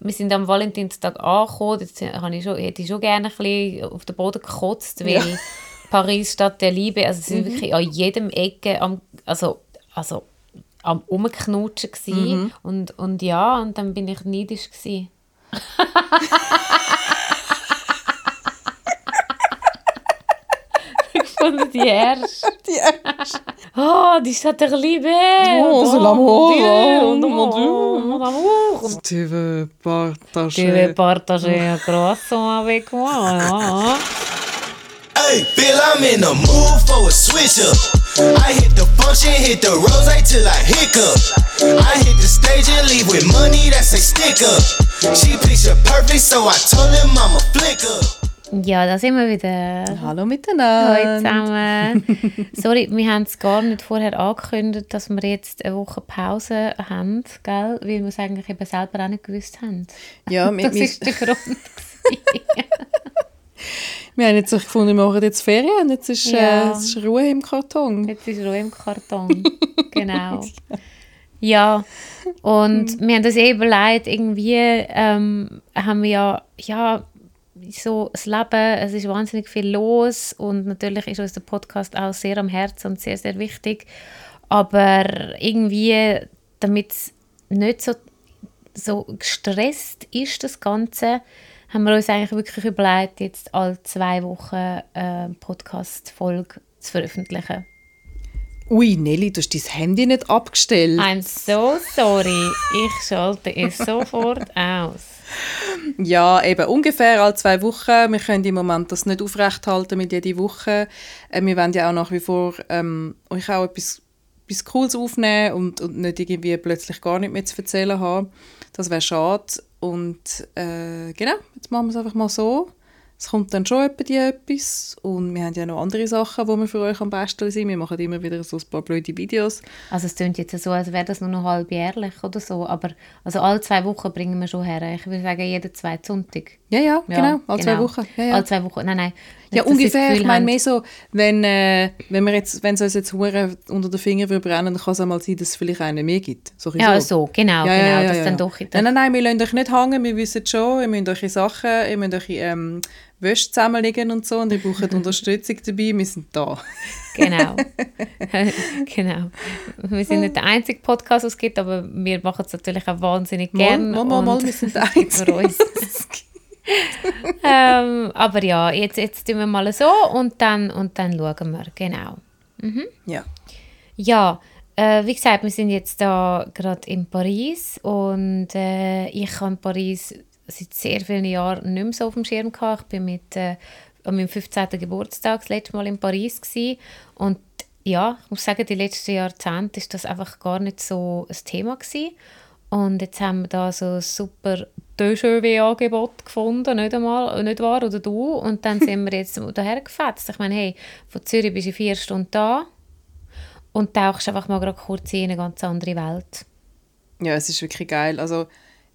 wir sind am Valentinstag angekommen, jetzt habe ich schon, hätte ich schon gerne ein bisschen auf den Boden gekotzt, weil ja. Paris Stadt der Liebe, also sind mhm. wirklich an jedem Ecke am, also, also am Umknutschen mhm. und, und ja, und dann bin ich neidisch gewesen. gefunden, die Herrsch. Die Herrsch. Oh, die Stadt der Liebe. Oh, c'est l'amour. Oh, mon oh, Dieu, mon oh. amour. Tu veux partager. Tu veux partager un croissant avec moi. Hey, Bill, I'm in the mood for a switch up. I hit the function, hit the rose till I hiccup. I hit the stage and leave with money that's a stick up. She picture perfect, so I told him I'm a flick up. Ja, da sind wir wieder. Hallo miteinander. Hallo zusammen. Sorry, wir haben es gar nicht vorher angekündigt, dass wir jetzt eine Woche Pause haben, gell? weil wir es eigentlich eben selber auch nicht gewusst haben. Ja, das wir, ist der Grund. wir haben jetzt gefunden, wir machen jetzt Ferien und jetzt ist, ja. äh, ist Ruhe im Karton. Jetzt ist Ruhe im Karton, genau. Ja, und wir haben das eben leid, irgendwie ähm, haben wir ja, ja so das Leben, es ist wahnsinnig viel los und natürlich ist uns der Podcast auch sehr am Herzen und sehr, sehr wichtig. Aber irgendwie, damit es nicht so, so gestresst ist, das Ganze, haben wir uns eigentlich wirklich überlegt, jetzt alle zwei Wochen eine Podcast-Folge zu veröffentlichen. Ui, Nelly, du hast dein Handy nicht abgestellt. I'm so sorry. Ich schalte es sofort aus. Ja, eben ungefähr alle zwei Wochen. Wir können im Moment das nicht aufrechthalten mit jeder Woche. Äh, wir wollen ja auch nach wie vor ähm, euch auch etwas, etwas Cooles aufnehmen und, und nicht irgendwie plötzlich gar nicht mehr zu erzählen haben. Das wäre schade. Und äh, genau, jetzt machen wir es einfach mal so es kommt dann schon etwa etwas und wir haben ja noch andere Sachen, die wir für euch am besten sind. Wir machen immer wieder so ein paar blöde Videos. Also es klingt jetzt so, als wäre das nur noch halbjährlich oder so, aber also alle zwei Wochen bringen wir schon her. Ich würde sagen, jeden zweiten Sonntag. Ja, ja, ja genau, alle genau. zwei Wochen. Ja, ja. Alle zwei Wochen, nein, nein. Ja, ungefähr. Ich meine mehr so, wenn, äh, wenn, wir jetzt, wenn es uns jetzt Huren unter den Fingern brennen, dann kann es auch mal sein, dass es vielleicht einen mehr gibt. So ja, so, genau, ja, genau. Ja, ja, dann doch nein, nein, nein, wir lassen euch nicht hängen, wir wissen schon, ihr müsst eure Sachen, ihr müsst eure ähm, Wäsche zusammenlegen und so und ihr braucht Unterstützung dabei, wir sind da. genau. genau. Wir sind nicht der einzige Podcast, den es gibt, aber wir machen es natürlich auch wahnsinnig gerne. Mal, mal, mal, wir sind der einzige. ähm, aber ja, jetzt, jetzt tun wir mal so und dann, und dann schauen wir, genau. Mhm. Ja. Ja, äh, wie gesagt, wir sind jetzt da gerade in Paris und äh, ich habe in Paris seit sehr vielen Jahren nicht mehr so auf dem Schirm gehabt. Ich bin mit, äh, an meinem 15. Geburtstag das letzte Mal in Paris gewesen. und ja, ich muss sagen, die letzten Jahrzehnte ist das einfach gar nicht so ein Thema gewesen. Und jetzt haben wir da so ein super Déjà-vu-Angebot gefunden, nicht einmal, nicht wahr, oder du? Und dann sind wir jetzt daher gefetzt. Ich meine, hey, von Zürich bist du vier Stunden da und tauchst einfach mal gerade kurz in eine ganz andere Welt. Ja, es ist wirklich geil. Also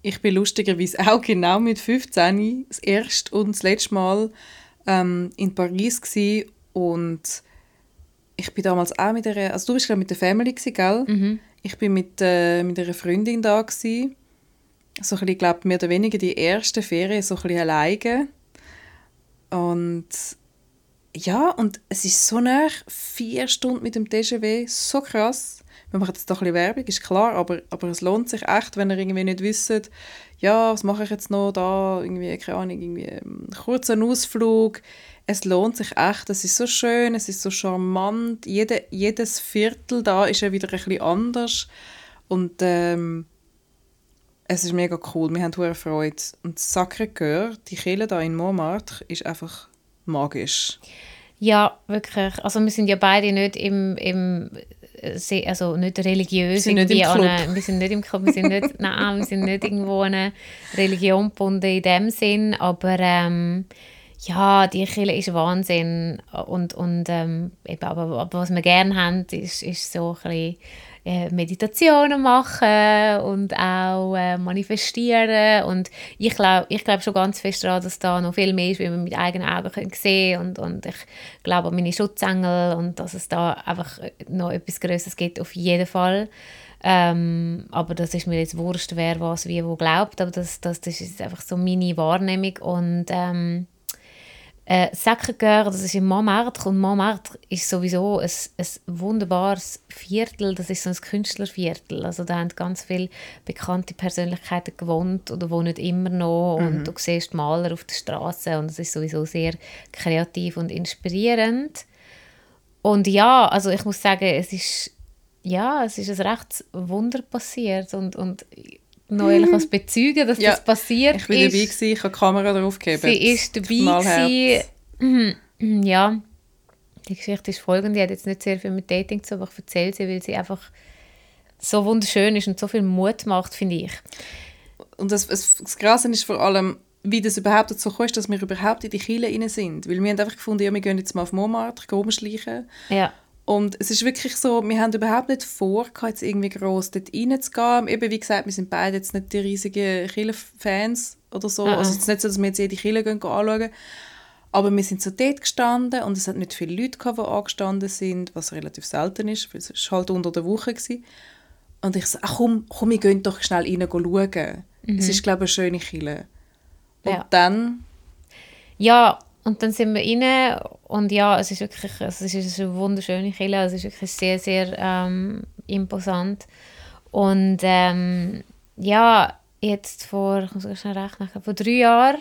ich bin lustigerweise auch genau mit 15 das erste und das letzte Mal ähm, in Paris gewesen. und ich bin damals auch mit einer, also du bist mit der Family gewesen, gell? Mhm. Ich bin mit, äh, mit einer Freundin da gewesen. So ein bisschen, glaube mehr oder weniger die erste Ferien so ein bisschen alleine. Und ja, und es ist so nah, vier Stunden mit dem TGW, so krass. Wir machen jetzt doch ein bisschen Werbung, ist klar, aber, aber es lohnt sich echt, wenn ihr irgendwie nicht wisst, ja, was mache ich jetzt noch da, irgendwie, keine Ahnung, irgendwie einen ähm, kurzen Ausflug. Es lohnt sich echt, es ist so schön, es ist so charmant, Jede, jedes Viertel da ist ja wieder ein bisschen anders und ähm, es ist mega cool, wir haben hohe Freude. Und Sacré-Cœur, die Kirche da in Montmartre, ist einfach magisch. Ja, wirklich. Also wir sind ja beide nicht im, im also nicht religiös. Wir sind nicht im Club. Eine, wir sind nicht im Club, wir sind nicht, nein, wir sind nicht irgendwo an eine Religion gebunden in dem Sinn, aber ähm, ja, die Kirche ist Wahnsinn und, und ähm, eben, aber, aber was wir gerne haben, ist, ist so ein bisschen äh, Meditationen machen und auch äh, manifestieren und ich glaube ich glaub schon ganz fest daran, dass da noch viel mehr ist, wie man mit eigenen Augen können sehen und, und ich glaube an meine Schutzengel und dass es da einfach noch etwas Größeres gibt, auf jeden Fall. Ähm, aber das ist mir jetzt wurscht, wer was wie wo glaubt. Aber das, das, das ist einfach so meine Wahrnehmung. Und ähm, äh, Sacré-Cœur, das ist in Montmartre. Und Montmartre ist sowieso ein, ein wunderbares Viertel. Das ist so ein Künstlerviertel. Also da haben ganz viele bekannte Persönlichkeiten gewohnt oder wohnen immer noch. Und du siehst Maler auf der Straße. Und es ist sowieso sehr kreativ und inspirierend. Und ja, also ich muss sagen, es ist, ja, es ist ein rechtes Wunder passiert und, und neulich was bezeugen, dass Ja, das passiert Ich war ist. dabei, gewesen, ich habe die Kamera drauf gegeben. Sie ist dabei. Gewesen. Mhm, Ja, die Geschichte ist folgende. Die hat jetzt nicht sehr viel mit Dating zu tun, aber ich erzähle sie, weil sie einfach so wunderschön ist und so viel Mut macht, finde ich. Und das, das, das Krasse ist vor allem, wie das überhaupt dazu kommt, dass wir überhaupt in die Kiele rein sind. Weil wir haben einfach gefunden, ja, wir gehen jetzt mal auf Montmartre, gehen rumschleichen. Ja, Und es ist wirklich so, wir haben überhaupt nicht vor, jetzt irgendwie gross dort reinzugehen. Eben, wie gesagt, wir sind beide jetzt nicht die riesigen Kille-Fans oder so. Ah, Also ah. es ist nicht so, dass wir jetzt jede Kille gehen, gehen anschauen. Aber wir sind so dort gestanden und es hat nicht viele Leute gehabt, die angestanden sind, was relativ selten ist, weil es ist halt unter der Woche gewesen. Und ich so, ach komm, komm, wir gehen doch schnell rein schauen. Es ist, glaube ich, eine schöne Kille. Und Ja. dann, Ja, und dann sind wir rein und ja, es ist wirklich also es ist eine wunderschöne Kille, es ist wirklich sehr, sehr ähm, imposant. Und ähm, ja, jetzt vor, ich muss schnell rechnen, vor drei Jahren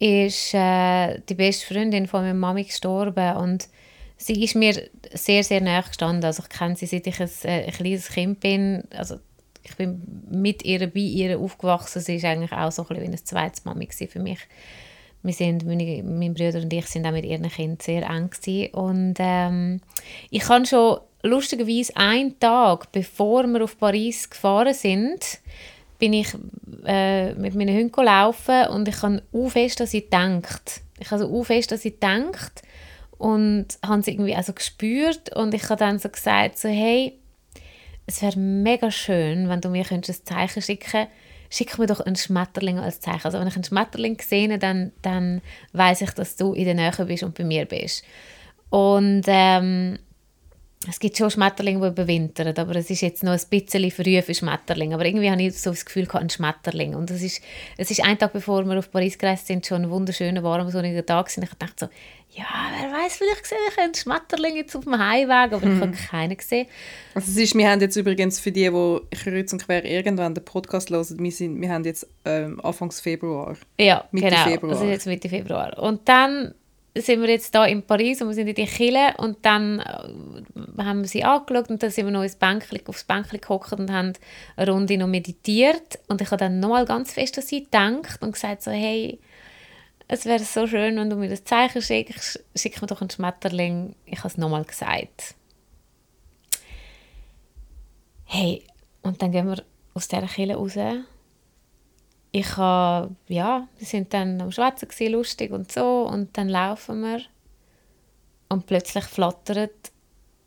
ist äh, die beste Freundin von meiner Mami gestorben und sie ist mir sehr, sehr nahe gestanden. Also ich kenne sie, seit ich ein, äh, ein kleines Kind bin. Also ich bin mit ihr, bei ihr aufgewachsen. Sie ist eigentlich auch so ein bisschen wie eine zweite Mami für mich. Wir sind, meine, mein Bruder und ich sind auch mit ihren Kindern sehr eng. Und ähm, ich kann schon lustigerweise einen Tag, bevor wir auf Paris gefahren sind, bin ich äh, mit meinen Hunden laufen und ich habe auch fest, dass sie denkt. Ich habe so fest, dass sie denkt und habe es irgendwie also gespürt und ich habe dann so gesagt, so, hey, es wäre mega schön, wenn du mir könntest ein Zeichen schicken schick mir doch einen Schmetterling als Zeichen. Also wenn ich einen Schmetterling sehe, dann, dann weiß ich, dass du in der Nähe bist und bei mir bist. Und ähm, es gibt schon Schmetterlinge, die überwintern, aber es ist jetzt noch ein bisschen früh für Schmetterlinge. Aber irgendwie habe ich so das Gefühl, ein Schmetterling. Und es ist, es ist ein Tag, bevor wir auf Paris gereist sind, schon ein wunderschöner, warmer, sonniger Tag. Und ich dachte so, ja, wer weiß, vielleicht sehe ich einen Schmetterling jetzt auf dem Heimweg, aber ich habe keinen gesehen. also es ist, wir haben jetzt übrigens für die, die kreuz und quer irgendwann den Podcast hören, wir, sind, wir haben jetzt ähm, Anfangs Februar. Ja, Mitte genau. Februar. Das ist jetzt Mitte Februar. Und dann sind wir jetzt da in Paris und wir sind in die Kille und dann äh, haben wir sie angeschaut und dann sind wir noch ins Bänkchen, aufs Bänkchen gehockt und haben eine Runde noch meditiert und ich habe dann nochmal ganz fest an sie gedacht und gesagt so, hey, es wäre so schön, wenn du mir das Zeichen schickst, schick mir doch einen Schmetterling. Ich habe es nochmal gesagt. Hey, und dann gehen wir aus dieser Kille raus ich habe, ja, wir sind dann am Schwätzen gewesen, lustig und so und dann laufen wir und plötzlich flattert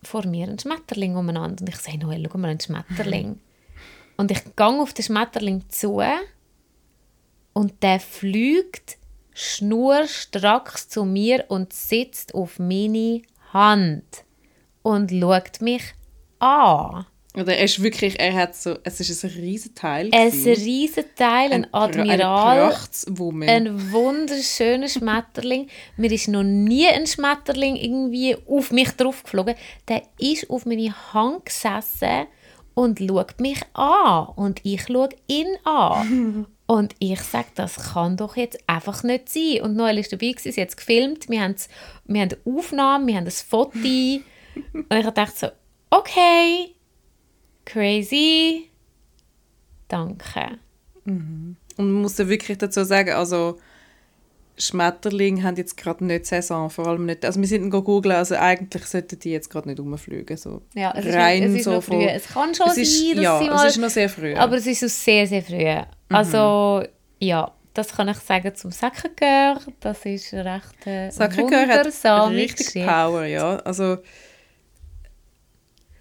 vor mir ein Schmetterling umeinander und ich sage, Noel, schau mal, ein Schmetterling. und ich gehe auf den Schmetterling zu und der fliegt schnurstracks zu mir und sitzt auf meine Hand und schaut mich an. Oder er ist wirklich, er hat so, es ist ein riesen Teil. Ein riesen Teil, ein, Pra- Admiral. Ein. Ein wunderschöner Schmetterling. Mir ist noch nie ein Schmetterling irgendwie auf mich drauf geflogen. Der ist auf meine Hand gesessen und schaut mich an. Und ich schaue ihn an. Und ich sage, das kann doch jetzt einfach nicht sein. Und Noel ist dabei, sie hat es gefilmt, wir haben, wir haben eine Aufnahme, wir haben ein Foto. und ich dachte so, okay, crazy, danke. Und man muss ja wirklich dazu sagen, also Schmetterlinge haben jetzt gerade nicht Saison, vor allem nicht, also wir sind googeln, also eigentlich sollten die jetzt gerade nicht rumfliegen, so Ja, es ist, rein noch, es ist so noch früh. von- Es kann schon es ist, sein, dass ja, sie es mal... ist noch sehr früh. Aber es ist so sehr, sehr früh. Also, ja, das kann ich sagen zum Sacré-Cœur. Das ist eine recht äh, Sacré-Cœur hat richtig Geschichte. Power, ja. Also,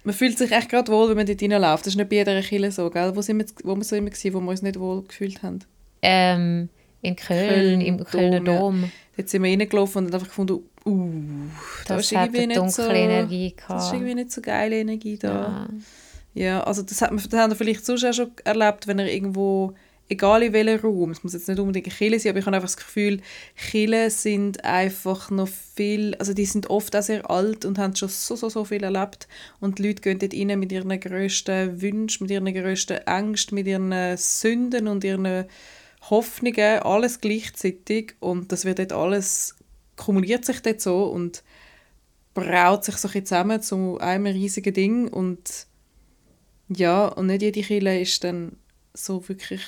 man fühlt sich echt gerade wohl, wenn man dort reinläuft. Das ist nicht bei jeder Kille so, gell? Wo, sind wir, wo wir so immer gewesen, wo wir uns nicht wohl gefühlt haben? Ähm, in Köln, Köln, im Kölner Dom, ja. Dom. Dort sind wir reingelaufen und einfach gefunden, uh, da Das ist irgendwie eine nicht dunkle so, Energie Das ist gehabt. irgendwie nicht so geile Energie da. Ja. Ja, also das hat man das haben wir vielleicht sonst auch schon erlebt, wenn er irgendwo, egal in welchem Raum, es muss jetzt nicht unbedingt eine Kirche sein, aber ich habe einfach das Gefühl, Kirchen sind einfach noch viel, also die sind oft auch sehr alt und haben schon so, so, so viel erlebt und die Leute gehen dort rein mit ihren grössten Wünschen, mit ihren grössten Ängsten, mit ihren Sünden und ihren Hoffnungen, alles gleichzeitig und das wird dort alles, kumuliert sich dort so und braut sich so ein zusammen zu einem riesigen Ding und ja, und nicht jede Kille ist dann so wirklich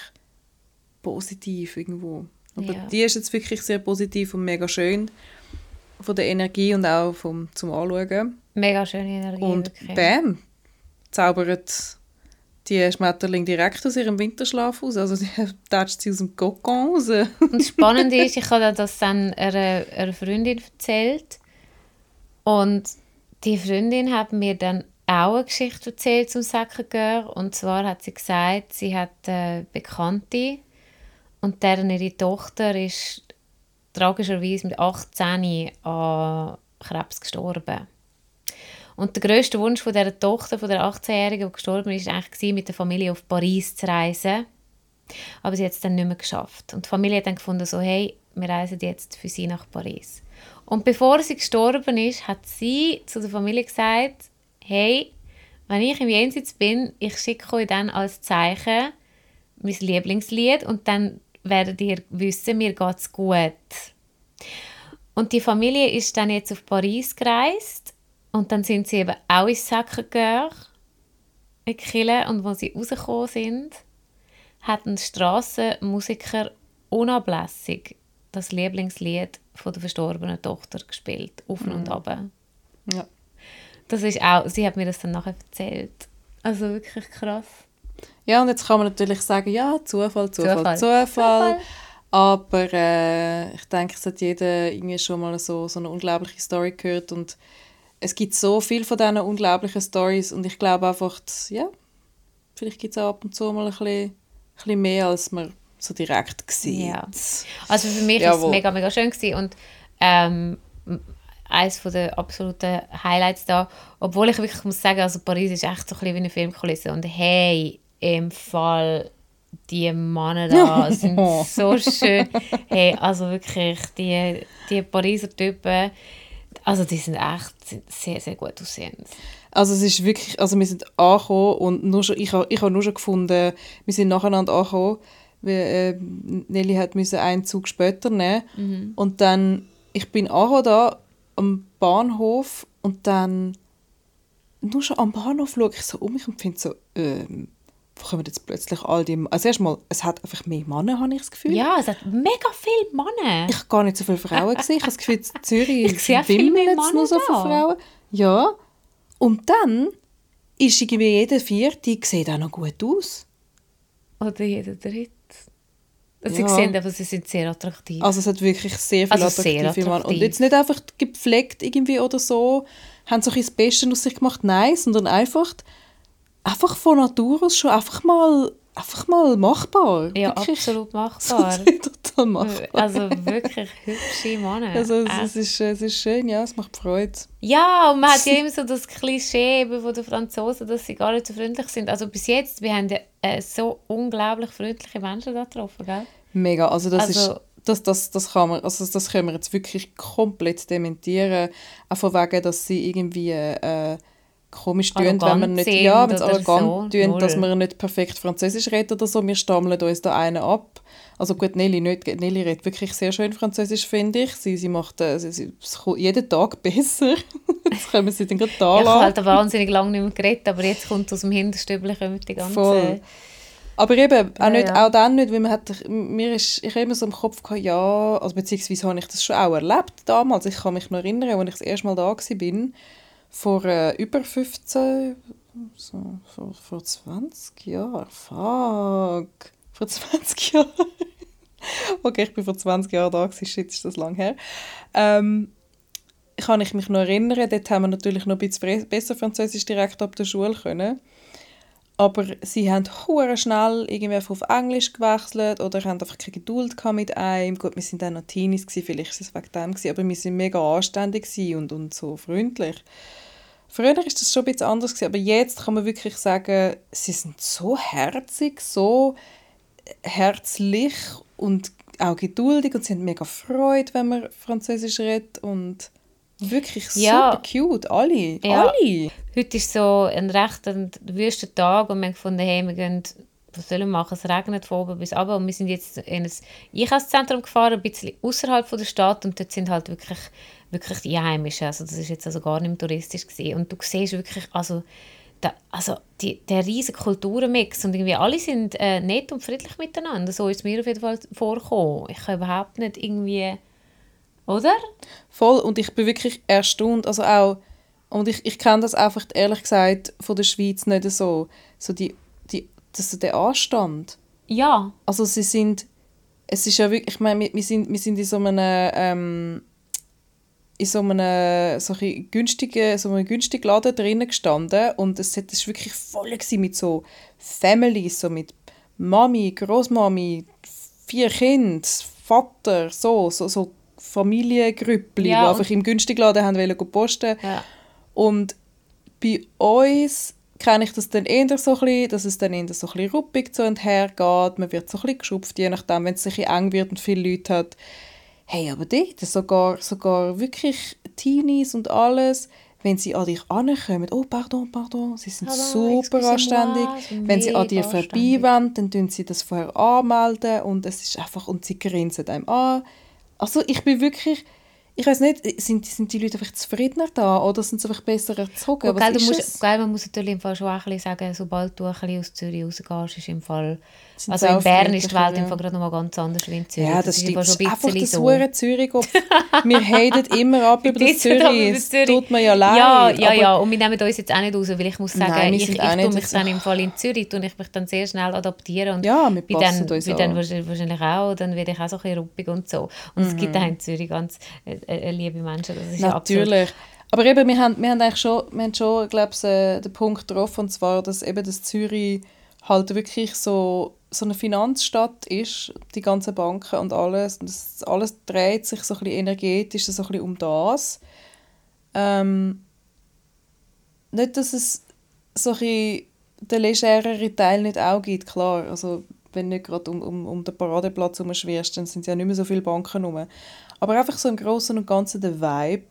positiv irgendwo. Aber Ja. die ist jetzt wirklich sehr positiv und mega schön von der Energie und auch vom, zum Anschauen. Mega schöne Energie. Und wirklich. bam, zaubert die Schmetterling direkt aus ihrem Winterschlaf raus. Also die tätscht sie aus dem Kokon raus. Und das Spannende ist, ich habe das dann einer, einer Freundin erzählt. Und die Freundin hat mir dann auch eine Geschichte erzählt zum Säckengör. Und zwar hat sie gesagt, sie hat eine Bekannte und deren ihre Tochter ist tragischerweise mit 18 an Krebs gestorben. Und der grösste Wunsch von dieser Tochter, von der 18-Jährigen, die gestorben ist, war eigentlich, mit der Familie auf Paris zu reisen. Aber sie hat es dann nicht mehr geschafft. Und die Familie hat dann gefunden, so, hey, wir reisen jetzt für sie nach Paris. Und bevor sie gestorben ist, hat sie zu der Familie gesagt, hey, wenn ich im Jenseits bin, ich schicke euch dann als Zeichen mein Lieblingslied und dann werdet ihr wissen, mir geht's gut. Und die Familie ist dann jetzt auf Paris gereist und dann sind sie eben auch ins Sacré-Cœur in Kille und wo sie rausgekommen sind, hat ein Strassenmusiker unablässig das Lieblingslied von der verstorbenen Tochter gespielt, auf und ab. ja. Das ist auch, sie hat mir das dann nachher erzählt. Also wirklich krass. Ja, und jetzt kann man natürlich sagen, ja, Zufall, Zufall, Zufall. Zufall. Aber äh, ich denke, es hat jeder irgendwie schon mal so, so eine unglaubliche Story gehört und es gibt so viel von diesen unglaublichen Stories und ich glaube einfach, dass, ja, vielleicht gibt es auch ab und zu mal ein bisschen, ein bisschen mehr, als man so direkt sieht. Ja. Also für mich war es mega, mega schön gewesen. und ähm, eines der absoluten Highlights da, obwohl ich wirklich muss sagen, also Paris ist echt so ein bisschen wie eine Filmkulisse und hey, im Fall die Männer da sind so schön. Hey, also wirklich, die, die Pariser Typen, also die sind echt sehr, sehr gut aussehend. Also es ist wirklich, also wir sind angekommen und nur schon, ich habe ich hab nur schon gefunden, wir sind nacheinander angekommen, weil äh, Nelly hat müssen einen Zug später nehmen und dann, ich bin angekommen da am Bahnhof und dann nur schon am Bahnhof schaue ich so um mich und finde so, ähm, kommen jetzt plötzlich all die, also erstmal, es hat einfach mehr Männer, habe ich das Gefühl. Ja, es hat mega viele Männer. Ich habe gar nicht so viele Frauen gesehen. Ich habe das Gefühl, in Zürich Ich sehe viel mehr wimmelt es nur Männer so viele. Frauen. Ja. Und dann ist irgendwie jeder Vierte, sieht auch noch gut aus. Oder jeder dritte. Sie Ja. sehen aber, sie sind sehr attraktiv. Also es hat wirklich sehr viele Also sehr attraktive Männer. Und attraktiv. jetzt nicht einfach gepflegt irgendwie oder so, haben so ein das Beste aus sich gemacht, nein, sondern einfach, einfach von Natur aus schon einfach mal, einfach mal machbar. ja, wirklich, absolut machbar. total machbar. also wirklich hübsche Männer. Also es, Echt. es, ist, es ist schön, ja, es macht Freude. Ja, und man hat ja immer so das Klischee eben von den Franzosen, dass sie gar nicht so freundlich sind. Also bis jetzt, wir haben ja, äh, so unglaublich freundliche Menschen da getroffen, gell? Mega, also das Also- ist das, das, das kann man, also das können wir jetzt wirklich komplett dementieren, auch von wegen, dass sie irgendwie äh, komisch tun, wenn man nicht, ja, wenn oder arrogant so. tun, dass wir nicht perfekt Französisch reden oder so, wir stammeln uns da einen ab. Also gut, Nelly nicht, Nelly redet wirklich sehr schön Französisch, finde ich. Sie, sie macht äh, sie, sie, es kommt jeden Tag besser. Jetzt können wir sie dann gerade da Ja, ich habe halt wahnsinnig lange nicht mehr geredet, aber jetzt kommt aus dem Hinterstübchen kommen die ganzen... Voll. Aber eben, auch, Ja, nicht, ja. auch dann nicht, weil man hat, mir ist, ich habe immer so im Kopf gehabt, ja, also beziehungsweise habe ich das schon auch erlebt damals. Ich kann mich noch erinnern, als ich das erste Mal da war, vor äh, über 15, so, vor, vor 20 Jahren, fuck, vor 20 Jahren. okay, ich bin vor 20 Jahren da, shit, ist das lang her. Ähm, kann ich mich noch erinnern, dort haben wir natürlich noch ein bisschen besser Französisch direkt ab der Schule können. Aber sie haben hure schnell irgendwie auf Englisch gewechselt oder haben einfach keine Geduld mit einem. Gut, wir sind dann noch Teenies, vielleicht ist es wegen dem, aber wir sind mega anständig und, und so freundlich. Früher ist das schon ein bisschen anders, gewesen, aber jetzt kann man wirklich sagen, sie sind so herzig, so herzlich und auch geduldig und sie haben mega Freude, wenn man Französisch redet und wirklich Ja. super cute, alle, Ja. alle. Heute ist so ein recht wüster Tag und wir haben gefunden, hey, wir gehen, was sollen wir machen? Es regnet von oben bis runter und wir sind jetzt in ein Einkaufszentrum gefahren, ein bisschen außerhalb der Stadt und dort sind halt wirklich, wirklich die Einheimischen, also das ist jetzt also gar nicht mehr touristisch gewesen. und du siehst wirklich, also, da, also die, der riesige Kulturenmix und irgendwie alle sind äh, nett und friedlich miteinander, so ist es mir auf jeden Fall vorgekommen. Ich kann überhaupt nicht irgendwie, oder? Voll, und ich bin wirklich erstaunt, also auch, und ich, ich kenne das einfach, ehrlich gesagt, von der Schweiz nicht so, so die, die, das, der Anstand. Ja, Also sie sind, es ist ja wirklich, ich meine, wir, sind, wir sind in so einem, ähm, in so einem, so ein günstigen, so einem günstigen Laden drinnen gestanden und es hat- es war wirklich voll gewesen mit so Families, so mit Mami, Großmami, vier Kinder, Vater, so, so, so Familiengrüppli, Ja, die einfach im günstigen Laden haben wollen posten. ja. Und bei uns kenne ich das dann eher so ein bisschen, dass es dann eher so ein bisschen ruppig zu und her geht. Man wird so ein bisschen geschupft, je nachdem, wenn es bisschen eng wird und viele Leute hat. Hey, aber dort, sogar, sogar wirklich Teenies und alles, wenn sie an dich ankommen, oh, pardon, pardon, sie sind Pardon, super anständig. Wenn sie an dir mega vorbeiwollen, dann tun sie das vorher anmelden und es ist einfach, und sie grinsen einem an. Also ich bin wirklich, ich weiß nicht, sind, sind die Leute einfach zufriedener da oder sind sie einfach besser erzogen? Gut, gell, musst, es? gell, man muss natürlich im Fall schon auch ein bisschen sagen, sobald du ein bisschen aus Zürich rausgehst, ist im Fall... Sind Also in Bern ist die Welt im ja. Gerade noch mal ganz anders wie in Zürich. Ja, das stimmt. Das ist schon ein einfach das so. hure Zürich. Wir haten immer ab über das Zürich. Es Zürich. tut mir ja leid. Ja, ja, ja. Und wir nehmen uns jetzt auch nicht raus, weil ich muss sagen, Nein, ich, ich tue mich dann im Fall in Zürich, tue ich mich dann sehr schnell adaptieren. Und Ja, wir passen dann, uns bin dann an. wahrscheinlich auch, dann werde ich auch so ein bisschen ruppig und so. Und es Mhm. gibt auch in Zürich ganz äh, äh, liebe Menschen. Das ist ja Natürlich. Aber eben, wir haben, wir haben eigentlich schon, wir haben schon glaube ich, äh, den Punkt getroffen, und zwar, dass eben das Zürich halt wirklich so, so eine Finanzstadt ist, die ganzen Banken und alles. Und das, alles dreht sich so ein bisschen energetisch so ein bisschen um das. Ähm, nicht, dass es so ein bisschen den legereren Teil nicht auch gibt, klar. Also, wenn du nicht gerade um, um, um den Paradeplatz herumschwirrst, dann sind ja nicht mehr so viele Banken rum. Aber einfach so im Großen und Ganzen der Vibe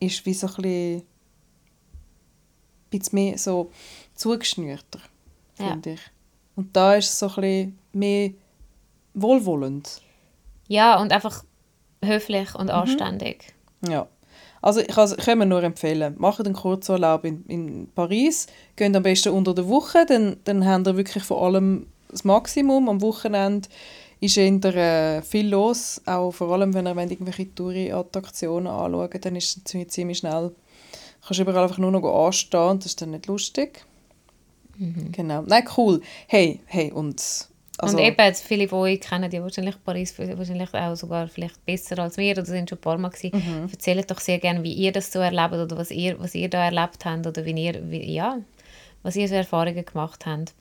ist wie so ein bisschen, bisschen mehr so zugeschnürter, Ja. finde ich. Und da ist es so ein bisschen mehr wohlwollend. Ja, und einfach höflich Mhm. und anständig. Ja. Also ich kann es nur empfehlen. Macht einen Kurzurlaub in, in Paris, geht am besten unter der Woche, dann, dann habt ihr wirklich vor allem das Maximum. Am Wochenende ist eher äh, viel los, auch vor allem wenn ihr irgendwelche Touri-Attraktionen anschauen dann ist es ziemlich, ziemlich schnell. Du kannst überall einfach nur noch anstehen und das ist dann nicht lustig. Genau. Nein, cool. Hey, hey, und... Also, und eben, jetzt viele von euch kennen ja wahrscheinlich Paris wahrscheinlich auch sogar vielleicht besser als wir oder sind schon ein paar Mal gewesen. Mhm. Erzählt doch sehr gerne, wie ihr das so erlebt oder was ihr, was ihr da erlebt habt oder wie ihr, wie, ja, was ihr so Erfahrungen gemacht habt.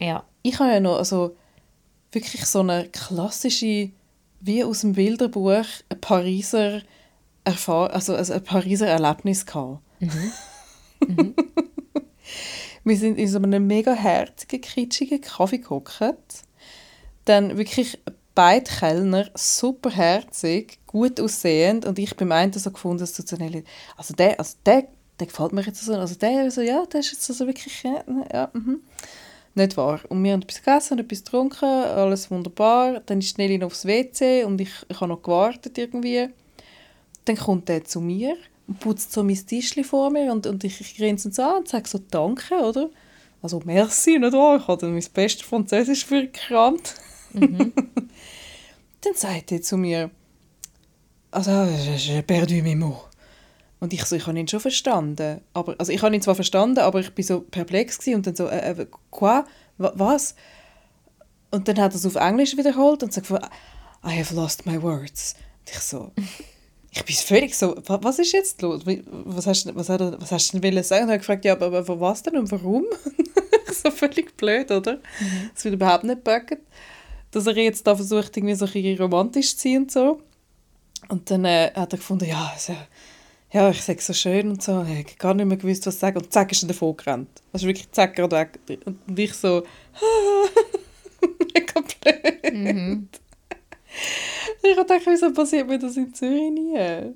Ja. ich habe ja noch also wirklich so eine klassische, wie aus dem Bilderbuch, ein Pariser Erfahr also also ein Pariser Erlebnis gehabt. Wir sind in so einem mega herzigen, kitschigen Kaffee gehockt. Dann wirklich beide Kellner, super herzig, gut aussehend und ich beim einen so gefunden, dass so Nelly, also der, also der, der gefällt mir jetzt so, also der, so, ja, der ist jetzt also wirklich, ja, ja mhm. Nicht wahr. Und wir haben etwas gegessen, etwas getrunken, alles wunderbar. Dann ist Nelly noch aufs WC und ich, ich habe noch gewartet irgendwie. Dann kommt er zu mir putzt so mein Tischchen vor mir und, und ich, ich grinse so an und sage so «Danke», oder? Also «Merci», nicht wahr? Ich habe dann mein bestes Französisch für gekramt. dann sagt er zu mir «Also, j'ai perdu mes mots». Und ich so, ich habe ihn schon verstanden. Aber, also ich habe ihn zwar verstanden, aber ich bin so perplex gewesen und dann so, äh, äh, quoi? Wa- Was? Und dann hat er es auf Englisch wiederholt und sagt, I have lost my words. Und ich so, ich bin völlig so, "Wa- was ist jetzt los? Was hast, du- was hat was hast du denn wollen sagen? Und er hat gefragt, ja, aber, aber was denn und warum? so völlig blöd, oder? Das wird überhaupt nicht packen. Dass er jetzt da versucht, irgendwie so ein romantisch zu sein und so. Und dann äh, hat er gefunden, ja, also, ja, ich sage so schön und so, ich habe gar nicht mehr gewusst, was sagen. Und zack, ist er davon gerannt. Also wirklich zack, gerade weg. Und ich so, mega blöd. Mhm. Ich gedacht, wieso passiert mir das in Zürich nie?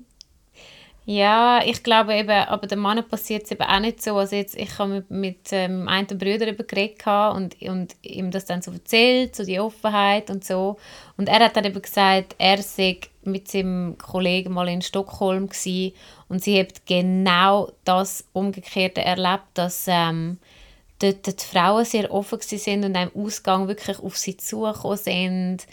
Ja, ich glaube eben, aber den Mann passiert es eben auch nicht so. Also jetzt, ich habe mit, mit ähm, einem Bruder eben geredet und, und ihm das dann so erzählt, so die Offenheit und so. Und er hat dann eben gesagt, er sei mit seinem Kollegen mal in Stockholm gewesen, und sie hat genau das Umgekehrte erlebt, dass ähm, dort die Frauen sehr offen sind und am Ausgang wirklich auf sie zugekommen sind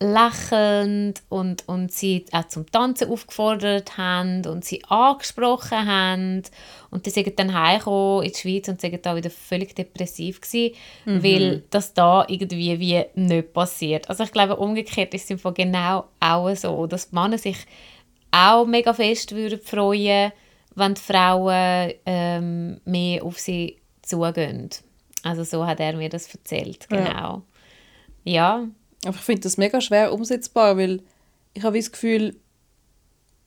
lächelnd und, und sie auch zum Tanzen aufgefordert haben und sie angesprochen haben und die sind dann heimgekommen in die Schweiz und sind da wieder völlig depressiv gewesen, mhm. weil das da irgendwie wie nicht passiert. Also ich glaube, umgekehrt ist es genau auch so, dass die Männer sich auch mega fest würden freuen, wenn die Frauen ähm, mehr auf sie zugehen. Also so hat er mir das erzählt, genau. ja. ja aber ich finde das mega schwer umsetzbar, weil ich habe das Gefühl,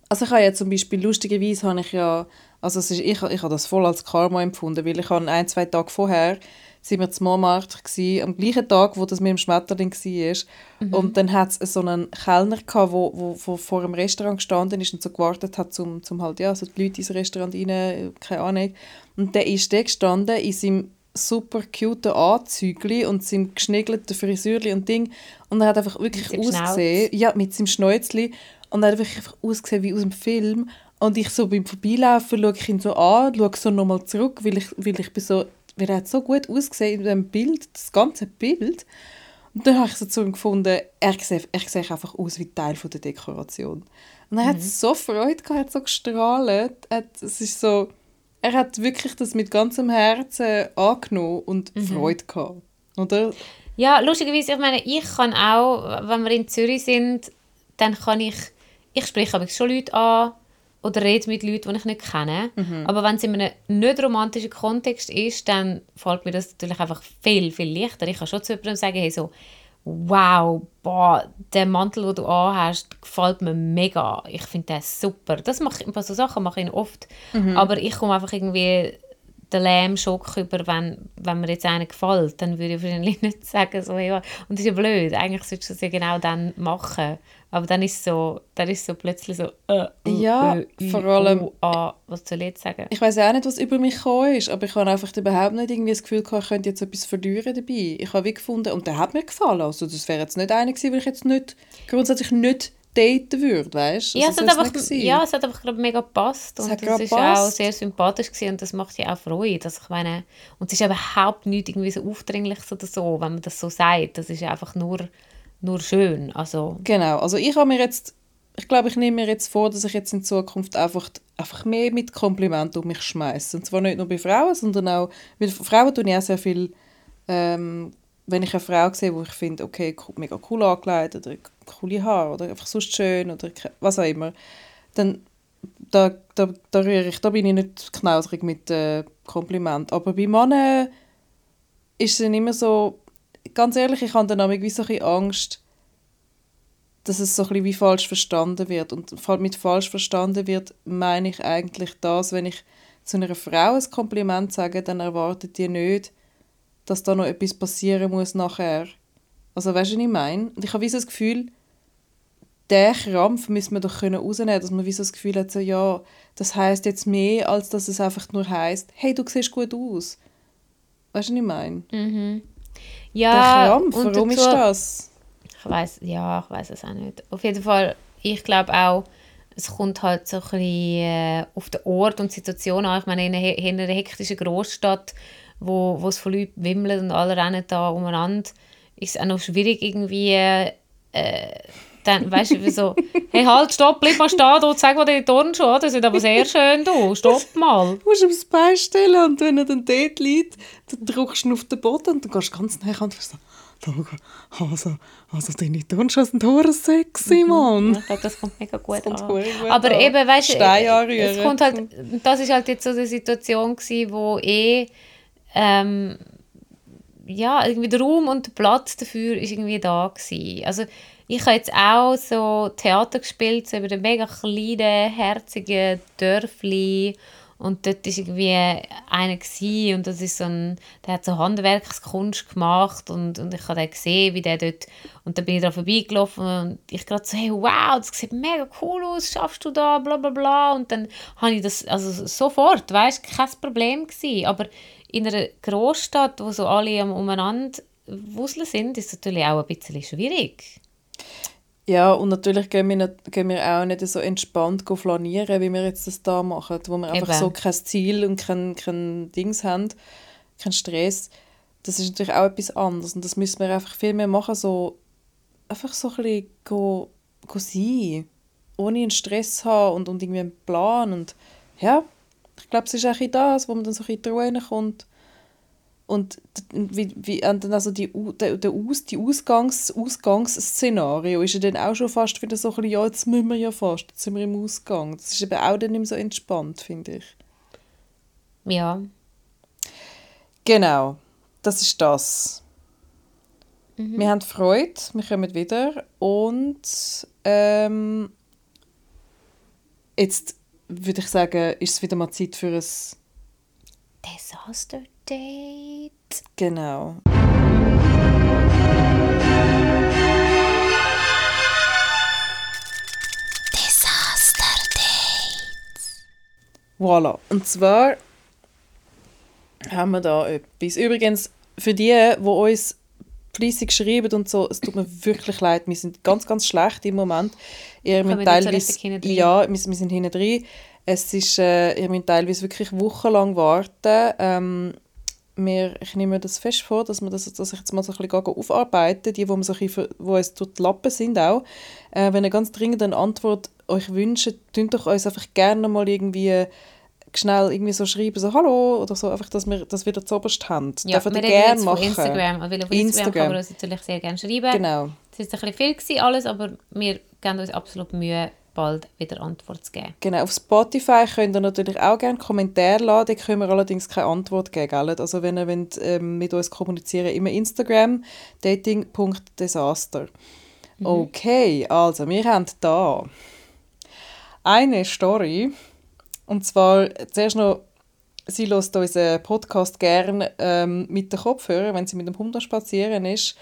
also ich habe ja zum Beispiel, lustigerweise habe ich ja, also es ist, ich, ich habe das voll als Karma empfunden, weil ich habe ein, zwei Tage vorher sind wir zum Montmartre gewesen, am gleichen Tag, wo das mit dem Schmetterling war. Mhm. Und dann hat es so einen Kellner gehabt, wo, wo, wo vor dem Restaurant gestanden ist und so gewartet hat, zum, zum halt, ja, so die Leute ins Restaurant rein, keine Ahnung. Und der ist der gestanden in seinem super cute Anzügli und seinem geschnägelten Frisürli und Ding. Und er hat einfach wirklich ausgesehen, ja, mit seinem Schnäuzli. Und er hat wirklich einfach ausgesehen wie aus dem Film. Und ich so beim Vorbeilaufen schaue ich ihn so an, schaue so nochmal zurück, weil ich, weil ich bin so, weil er hat so gut ausgesehen in dem Bild, das ganze Bild. Und dann habe ich so zu ihm gefunden, er sieht, er sieht einfach aus wie Teil von der Dekoration. Und er mhm. hat so Freude gehabt, er hat so gestrahlt. es ist so, er hat wirklich das mit ganzem Herzen angenommen und mhm. Freude gehabt, oder? Ja, lustigerweise, ich meine, ich kann auch, wenn wir in Zürich sind, dann kann ich, ich spreche aber schon Leute an oder rede mit Leuten, die ich nicht kenne. Mhm. Aber wenn es in einem nicht romantischen Kontext ist, dann fällt mir das natürlich einfach viel, viel leichter. Ich kann schon zu jemandem sagen, hey, so, wow, boah, der Mantel, den du anhast, gefällt mir mega. Ich finde den super. Das mache ich, so Sachen mache ich oft. Mhm. Aber ich komme einfach irgendwie den Lähmschock über, wenn, wenn mir jetzt einer gefällt, dann würde ich wahrscheinlich nicht sagen, so, ja, und das ist ja blöd, eigentlich solltest du das ja genau dann machen. Aber dann ist so, dann ist so plötzlich so, äh, uh, ja, äh, vor allem, uh, ah, was soll ich jetzt sagen? Ich weiß auch nicht, was über mich gekommen ist, aber ich habe einfach überhaupt nicht irgendwie das Gefühl gehabt, ich könnte jetzt etwas verlieren dabei. Ich habe wie gefunden, und der hat mir gefallen, also das wäre jetzt nicht einer gewesen, weil ich jetzt nicht, grundsätzlich nicht daten würde, weißt du? Ja, also, es hat einfach, ja, es hat einfach glaub, mega gepasst und es ist auch sehr sympathisch gewesen und das macht ja auch Freude. Also ich meine, und es ist überhaupt nicht irgendwie so aufdringlich oder so, wenn man das so sagt. Das ist einfach nur, nur schön. Also. Genau, also ich habe mir jetzt, ich glaube, ich nehme mir jetzt vor, dass ich jetzt in Zukunft einfach, einfach mehr mit Komplimenten um mich schmeiße. Und zwar nicht nur bei Frauen, sondern auch, weil Frauen tun ja sehr viel ähm, wenn ich eine Frau sehe, wo ich finde, okay, mega cool angelegt oder coole Haare oder einfach sonst schön oder was auch immer, dann da, da, da, rühre ich, da bin ich nicht knausrig mit äh, Kompliment. Aber bei Männern ist es immer so, ganz ehrlich, ich habe dann wie so ein Angst, dass es so ein wie falsch verstanden wird. Und mit falsch verstanden wird, meine ich eigentlich das, wenn ich zu einer Frau ein Kompliment sage, dann erwartet die nicht, dass da noch etwas passieren muss nachher. Also weißt du, was ich meine? Und ich habe so das Gefühl, der Krampf müssen wir doch können rausnehmen, dass man wie so das Gefühl hat, so, ja, das heißt jetzt mehr, als dass es einfach nur heißt, hey, du siehst gut aus. Weißt du, was ich meine? Mhm. Ja, der Krampf, warum dazu, ist das? Ich weiß, ja, ich weiß es auch nicht. Auf jeden Fall, ich glaube auch, es kommt halt so ein bisschen äh, auf den Ort und die Situation an. Ich meine, in einer, in einer hektischen Großstadt wo, wo es von Leuten wimmelt und alle rennen da umeinander, ist es auch noch schwierig irgendwie äh, dann, weißt du, so, hey, halt, stopp, bleib mal stehen, du, zeig mal die Turnschuhe, das sieht aber sehr schön, du, stopp mal. Du musst aufs Bein stellen und wenn er dann dort liegt, dann drückst du auf den Boden und dann gehst du ganz nah und so, also, also deine Turnschuhe sind hure sexy, mhm. Mann. Ich glaube, das kommt mega gut an. Gut aber an. eben, weißt du, es kommt halt, das ist halt jetzt so eine Situation gewesen, wo eh ähm, ja, irgendwie der Raum und der Platz dafür ist irgendwie da gewesen. Also ich habe jetzt auch so Theater gespielt, so über den mega kleinen, herzigen Dörfli. Und dort war irgendwie einer gewesen, und das ist so ein, der hat so Handwerkskunst gemacht und, und ich habe dann gesehen, wie der dort, und dann bin ich da vorbeigelaufen und ich gerade so, hey, wow, das sieht mega cool aus, schaffst du da, bla bla bla? Und dann habe ich das, also sofort, weißt kein Problem gewesen, aber in einer Großstadt, wo so alle umeinander wuseln sind, ist es natürlich auch ein bisschen schwierig. Ja, und natürlich gehen wir, nicht, gehen wir auch nicht so entspannt flanieren, wie wir jetzt das da machen, wo wir einfach Eben. so kein Ziel und kein, kein Dings haben, kein Stress. Das ist natürlich auch etwas anderes und das müssen wir einfach viel mehr machen, so einfach so ein bisschen go, go sein, ohne einen Stress haben und, und irgendwie einen Plan und ja, ich glaube, es ist auch das, wo man dann so ein bisschen in die Ruhe kommt und wie, wie also die, der, der Aus, die Ausgangs, Ausgangsszenario ist ja dann auch schon fast wieder so ein bisschen, ja, jetzt müssen wir ja fast, jetzt sind wir im Ausgang. Das ist eben auch dann nicht so entspannt, finde ich. Ja. Genau, das ist das. Mhm. Wir haben Freude, wir kommen wieder und ähm, jetzt würde ich sagen, ist es wieder mal Zeit für ein Desaster Date. Genau. Disaster Dates. Voilà. Und zwar haben wir da etwas. Übrigens, für die, die uns fleissig schreiben und so, es tut mir wirklich leid, wir sind ganz, ganz schlecht im Moment. Ihr müsst teilweise, ja, wir, wir sind hinten drin. Es ist, äh, ihr müsst teilweise wirklich wochenlang warten. Ähm, wir, ich nehme mir das fest vor, dass, wir das, dass ich jetzt mal so ein bisschen aufarbeiten die, wo, man so ein bisschen, wo es durch die Lappen sind auch. Äh, wenn ihr ganz dringend eine Antwort euch wünscht, könnt doch uns einfach gerne mal irgendwie schnell irgendwie so schreiben, so «Hallo» oder so, einfach, dass wir das wieder zuoberst haben. Ja, Dürfen wir gerne machen. Instagram, weil auf Instagram, Instagram kann man uns natürlich sehr gerne schreiben. Genau. Es ist ein bisschen viel gewesen, alles, aber wir geben uns absolut Mühe, bald wieder Antwort zu geben. Genau, auf Spotify könnt ihr natürlich auch gerne Kommentare laden, da können wir allerdings keine Antwort geben. Gell? Also wenn ihr wollt, ähm, mit uns kommunizieren immer Instagram, dating.desaster. Mhm. Okay, also wir haben da eine Story und zwar zuerst noch sie hört unseren Podcast gerne ähm, mit den Kopfhörern, wenn sie mit dem Hund spazieren ist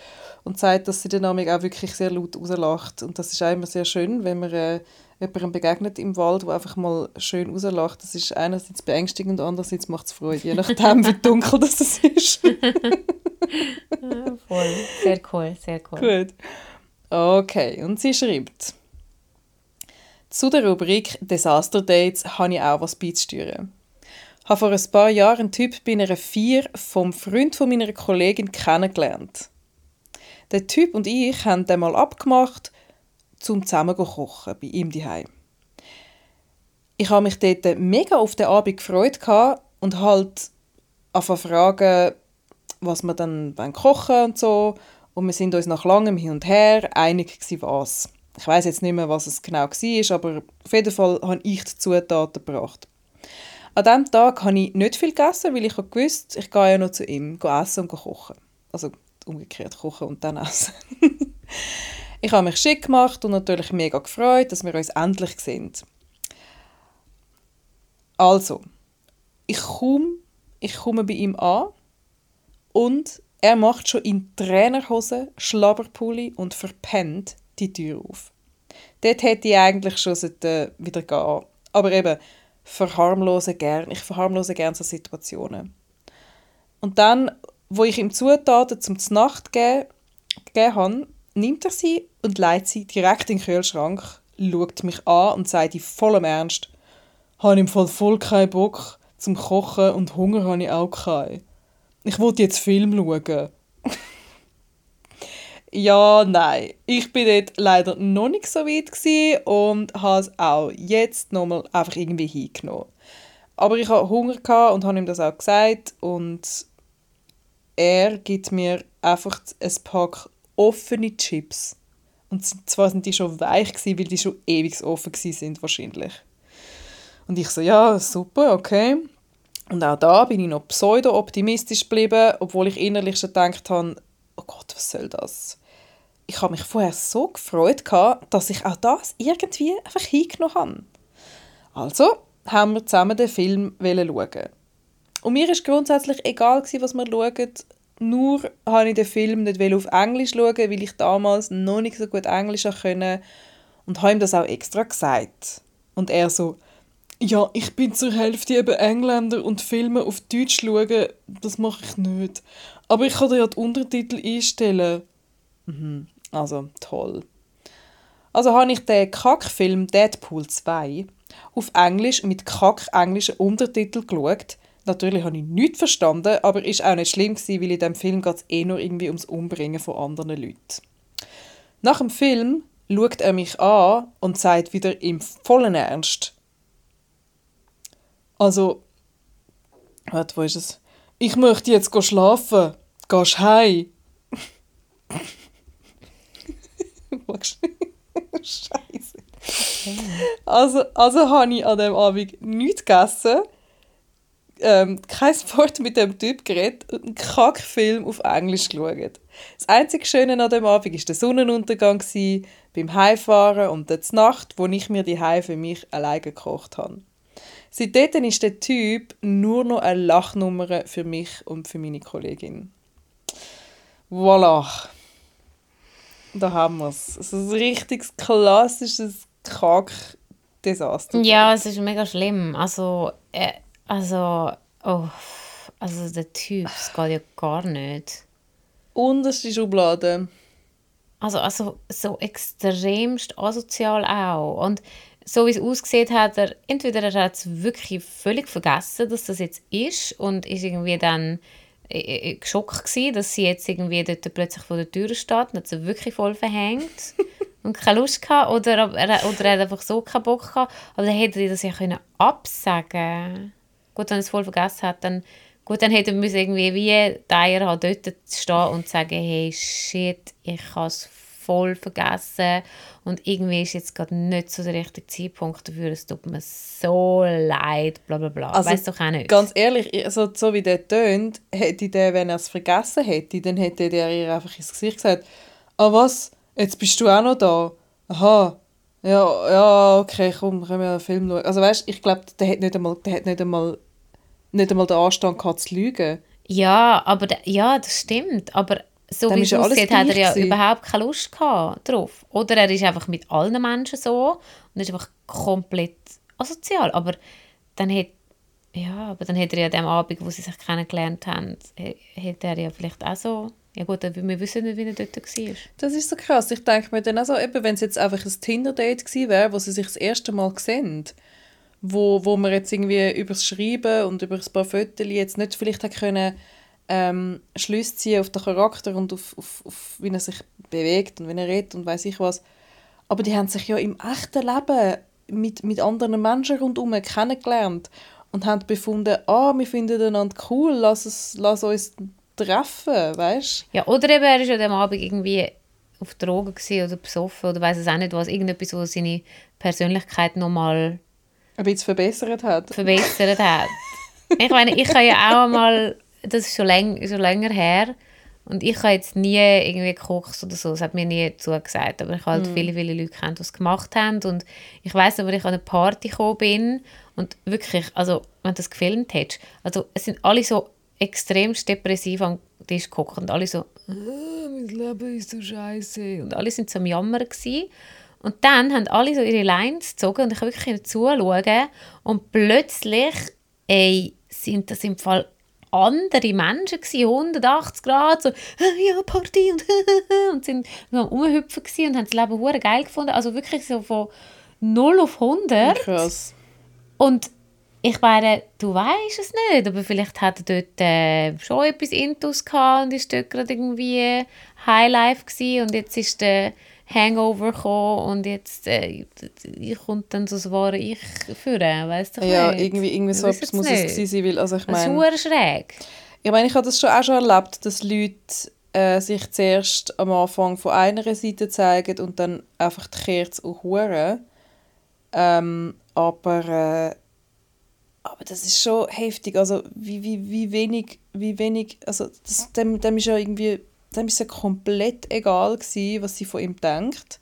und sagt, dass sie den Namen auch wirklich sehr laut rauslacht. Und das ist auch immer sehr schön, wenn man äh, jemandem begegnet im Wald, der einfach mal schön rauslacht. Das ist einerseits beängstigend, andererseits macht es Freude, je nachdem, wie dunkel das ist. ja, voll. Sehr cool, sehr cool. Gut. Okay, und sie schreibt, zu der Rubrik Disaster Dates habe ich auch was beizusteuern. Ich habe vor ein paar Jahren einen Typ bei einer Vier vom Freund von meiner Kollegin kennengelernt. Der Typ und ich haben dann mal abgemacht, zum zusammen zu kochen bei ihm daheim. Ich habe mich dort mega auf den Abend gefreut und halt anfangen fragen, was wir dann kochen und so. Und wir sind uns nach langem Hin und Her einig was. Ich weiß jetzt nicht mehr, was es genau war, aber auf jeden Fall habe ich die Zutaten gebracht. An diesem Tag habe ich nicht viel gegessen, weil ich wusste, ich gehe ja noch zu ihm essen und kochen. Also umgekehrt kochen und dann essen. ich habe mich schick gemacht und natürlich mega gefreut, dass wir uns endlich sehen. Also, ich komme, ich komme bei ihm an und er macht schon in Trainerhose, Schlabberpulli und verpennt die Tür auf. Dort hätte ich eigentlich schon wieder gehen Aber eben, verharmlose gern. Ich verharmlose gerne so Situationen. Und dann, wo ich ihm Zutaten zum Nacht gegeben, habe, nimmt er sie und leitet sie direkt in den Kühlschrank, schaut mich an und sagt in vollem Ernst, habe im Fall voll keinen Bock zum Kochen und Hunger habe ich auch keinen. Ich wollte jetzt Film schauen. Ja, nein. Ich bin dort leider noch nicht so weit und habe es auch jetzt nochmal einfach irgendwie hingenommen. Aber ich hatte Hunger und habe ihm das auch gesagt und er gibt mir einfach ein Pack offene Chips. Und zwar sind die schon weich gewesen, weil die schon ewig offen sind wahrscheinlich. Und ich so, ja, super, okay. Und auch da bin ich noch pseudo-optimistisch geblieben, obwohl ich innerlich schon gedacht habe, oh Gott, was soll das? Ich habe mich vorher so gefreut, dass ich auch das irgendwie einfach hingenommen habe. Also haben wir zusammen den Film schauen. Und mir ist grundsätzlich egal, was wir schauen. Nur habe ich den Film nicht auf Englisch schauen, weil ich damals noch nicht so gut Englisch konnte. Und habe ihm das auch extra gesagt. Und er so, ja, ich bin zur Hälfte eben Engländer und Filme auf Deutsch schauen, das mache ich nicht. Aber ich kann dir ja die Untertitel einstellen. Mhm, also toll. Also habe ich den Kackfilm Deadpool 2 auf Englisch mit kack-englischen Untertiteln geschaut. Natürlich habe ich nichts verstanden, aber ist auch nicht schlimm gewesen, weil in diesem Film geht es eh nur irgendwie ums Umbringen von anderen Leuten. Nach dem Film schaut er mich an und sagt wieder im vollen Ernst, also, warte, wo ist es? Ich möchte jetzt schlafen. Gehst heim? Scheiße. Also, also habe ich an dem Abend nichts gegessen, ähm, kein Wort mit dem Typ geredet und einen Kackfilm auf Englisch geschaut. Das einzige Schöne an dem Abend war der Sonnenuntergang beim Heimfahren und die Nacht, wo ich mir die Heim für mich alleine gekocht habe. Seitdem ist der Typ nur noch eine Lachnummer für mich und für meine Kollegin. Voilà. Da haben wir es. Also ein richtiges klassisches Kack-Desaster. Ja, es ist mega schlimm. Also, äh, also, oh, also der Typ, das geht ja gar nicht. Unterste Schublade. Also, also so extremst asozial auch. Und so wie es aussieht, hat er entweder er hat es wirklich völlig vergessen, dass das jetzt ist und ist irgendwie dann äh, äh, geschockt gewesen, dass sie jetzt irgendwie dort plötzlich vor der Tür steht und hat sie wirklich voll verhängt und keine Lust gehabt oder er, oder er hat einfach so keinen Bock gehabt, aber dann hätte er das ja können absagen. Gut, wenn er es voll vergessen hat, dann Gut, dann hätte er irgendwie wie Dyer halt dort stehen und sagen, hey, shit, ich habe es voll vergessen und irgendwie ist jetzt gerade nicht so der richtige Zeitpunkt dafür, es tut mir so leid, bla bla bla. Also, weißt doch auch nicht. Ganz ehrlich, also, so wie der tönt, hätte der, wenn er es vergessen hätte, dann hätte der ihr einfach ins Gesicht gesagt, ah was, jetzt bist du auch noch da? Aha, ja, ja, okay, komm, können wir einen Film schauen. Also weißt, ich glaube, der hat nicht einmal, der hat nicht einmal, nicht einmal den Anstand gehabt zu lügen. Ja, aber ja, das stimmt, aber so wie es aussieht, hat er ja gewesen. überhaupt keine Lust gehabt drauf. Oder er ist einfach mit allen Menschen so und ist einfach komplett asozial. Aber dann hat ja, aber dann hätte er ja dem Abend, wo sie sich kennengelernt haben, hätte er ja vielleicht auch so ja gut, wir wissen nicht, wie er dort war. Das ist so krass. Ich denke mir dann also, wenn es jetzt einfach ein Tinder-Date gewesen wäre, wo sie sich das erste Mal sehen, wo, wo man jetzt irgendwie über das Schreiben und über ein paar Fotos jetzt nicht vielleicht hätte können ähm, Schlüsse ziehen auf den Charakter und auf, auf, auf, wie er sich bewegt und wie er redet und weiß ich was. Aber die haben sich ja im echten Leben mit, mit anderen Menschen rundherum kennengelernt und haben befunden, ah, wir finden einander cool, lass, es, lass uns treffen, weißt Ja, oder eben, er war ja am Abend irgendwie auf Drogen oder besoffen oder weiß es auch nicht was, irgendetwas, was seine Persönlichkeit nochmal ein bisschen verbessert hat. Verbessert hat. ich meine, ich habe ja auch einmal das ist schon, läng, schon länger her. Und ich habe jetzt nie irgendwie gekocht oder so, das hat mir nie zugesagt. Aber ich habe halt mm. viele, viele Leute kennt, die es gemacht haben. Und ich weiß aber, ich an eine Party gekommen bin und wirklich, also wenn du das gefilmt hättest, also es sind alle so extrem depressiv am Tisch gekocht und alle so, oh, mein Leben ist so scheiße. Und alle sind so am Jammer gewesen. Und dann haben alle so ihre Lines gezogen und ich habe wirklich zuschauen und plötzlich, ey, sind das im Fall andere Menschen gewesen, 180 Grad, so ja, Party und und sind am Umhüpfen und haben das Leben hure geil gefunden. Also wirklich so von 0 auf 100. Krass. Und ich meine, du weißt es nicht, aber vielleicht hat er dort äh, schon etwas Intus gehabt und ist dort gerade irgendwie Highlife gewesen und jetzt ist der Hangover gekommen und jetzt äh, kommt dann so das wahre Ich führen, weißt du Ja, nicht? irgendwie, irgendwie so etwas muss nicht. es gewesen sein, weil, also ich meine... Das ist schräg. Ich meine, ich habe das schon auch schon erlebt, dass Leute äh, sich zuerst am Anfang von einer Seite zeigen und dann einfach die Kerze auch hören. Ähm, aber... Äh, aber das ist schon heftig, also wie, wie, wie wenig, wie wenig, also das, dem, dem ist ja irgendwie, dem ist ja komplett egal gewesen, was sie von ihm denkt.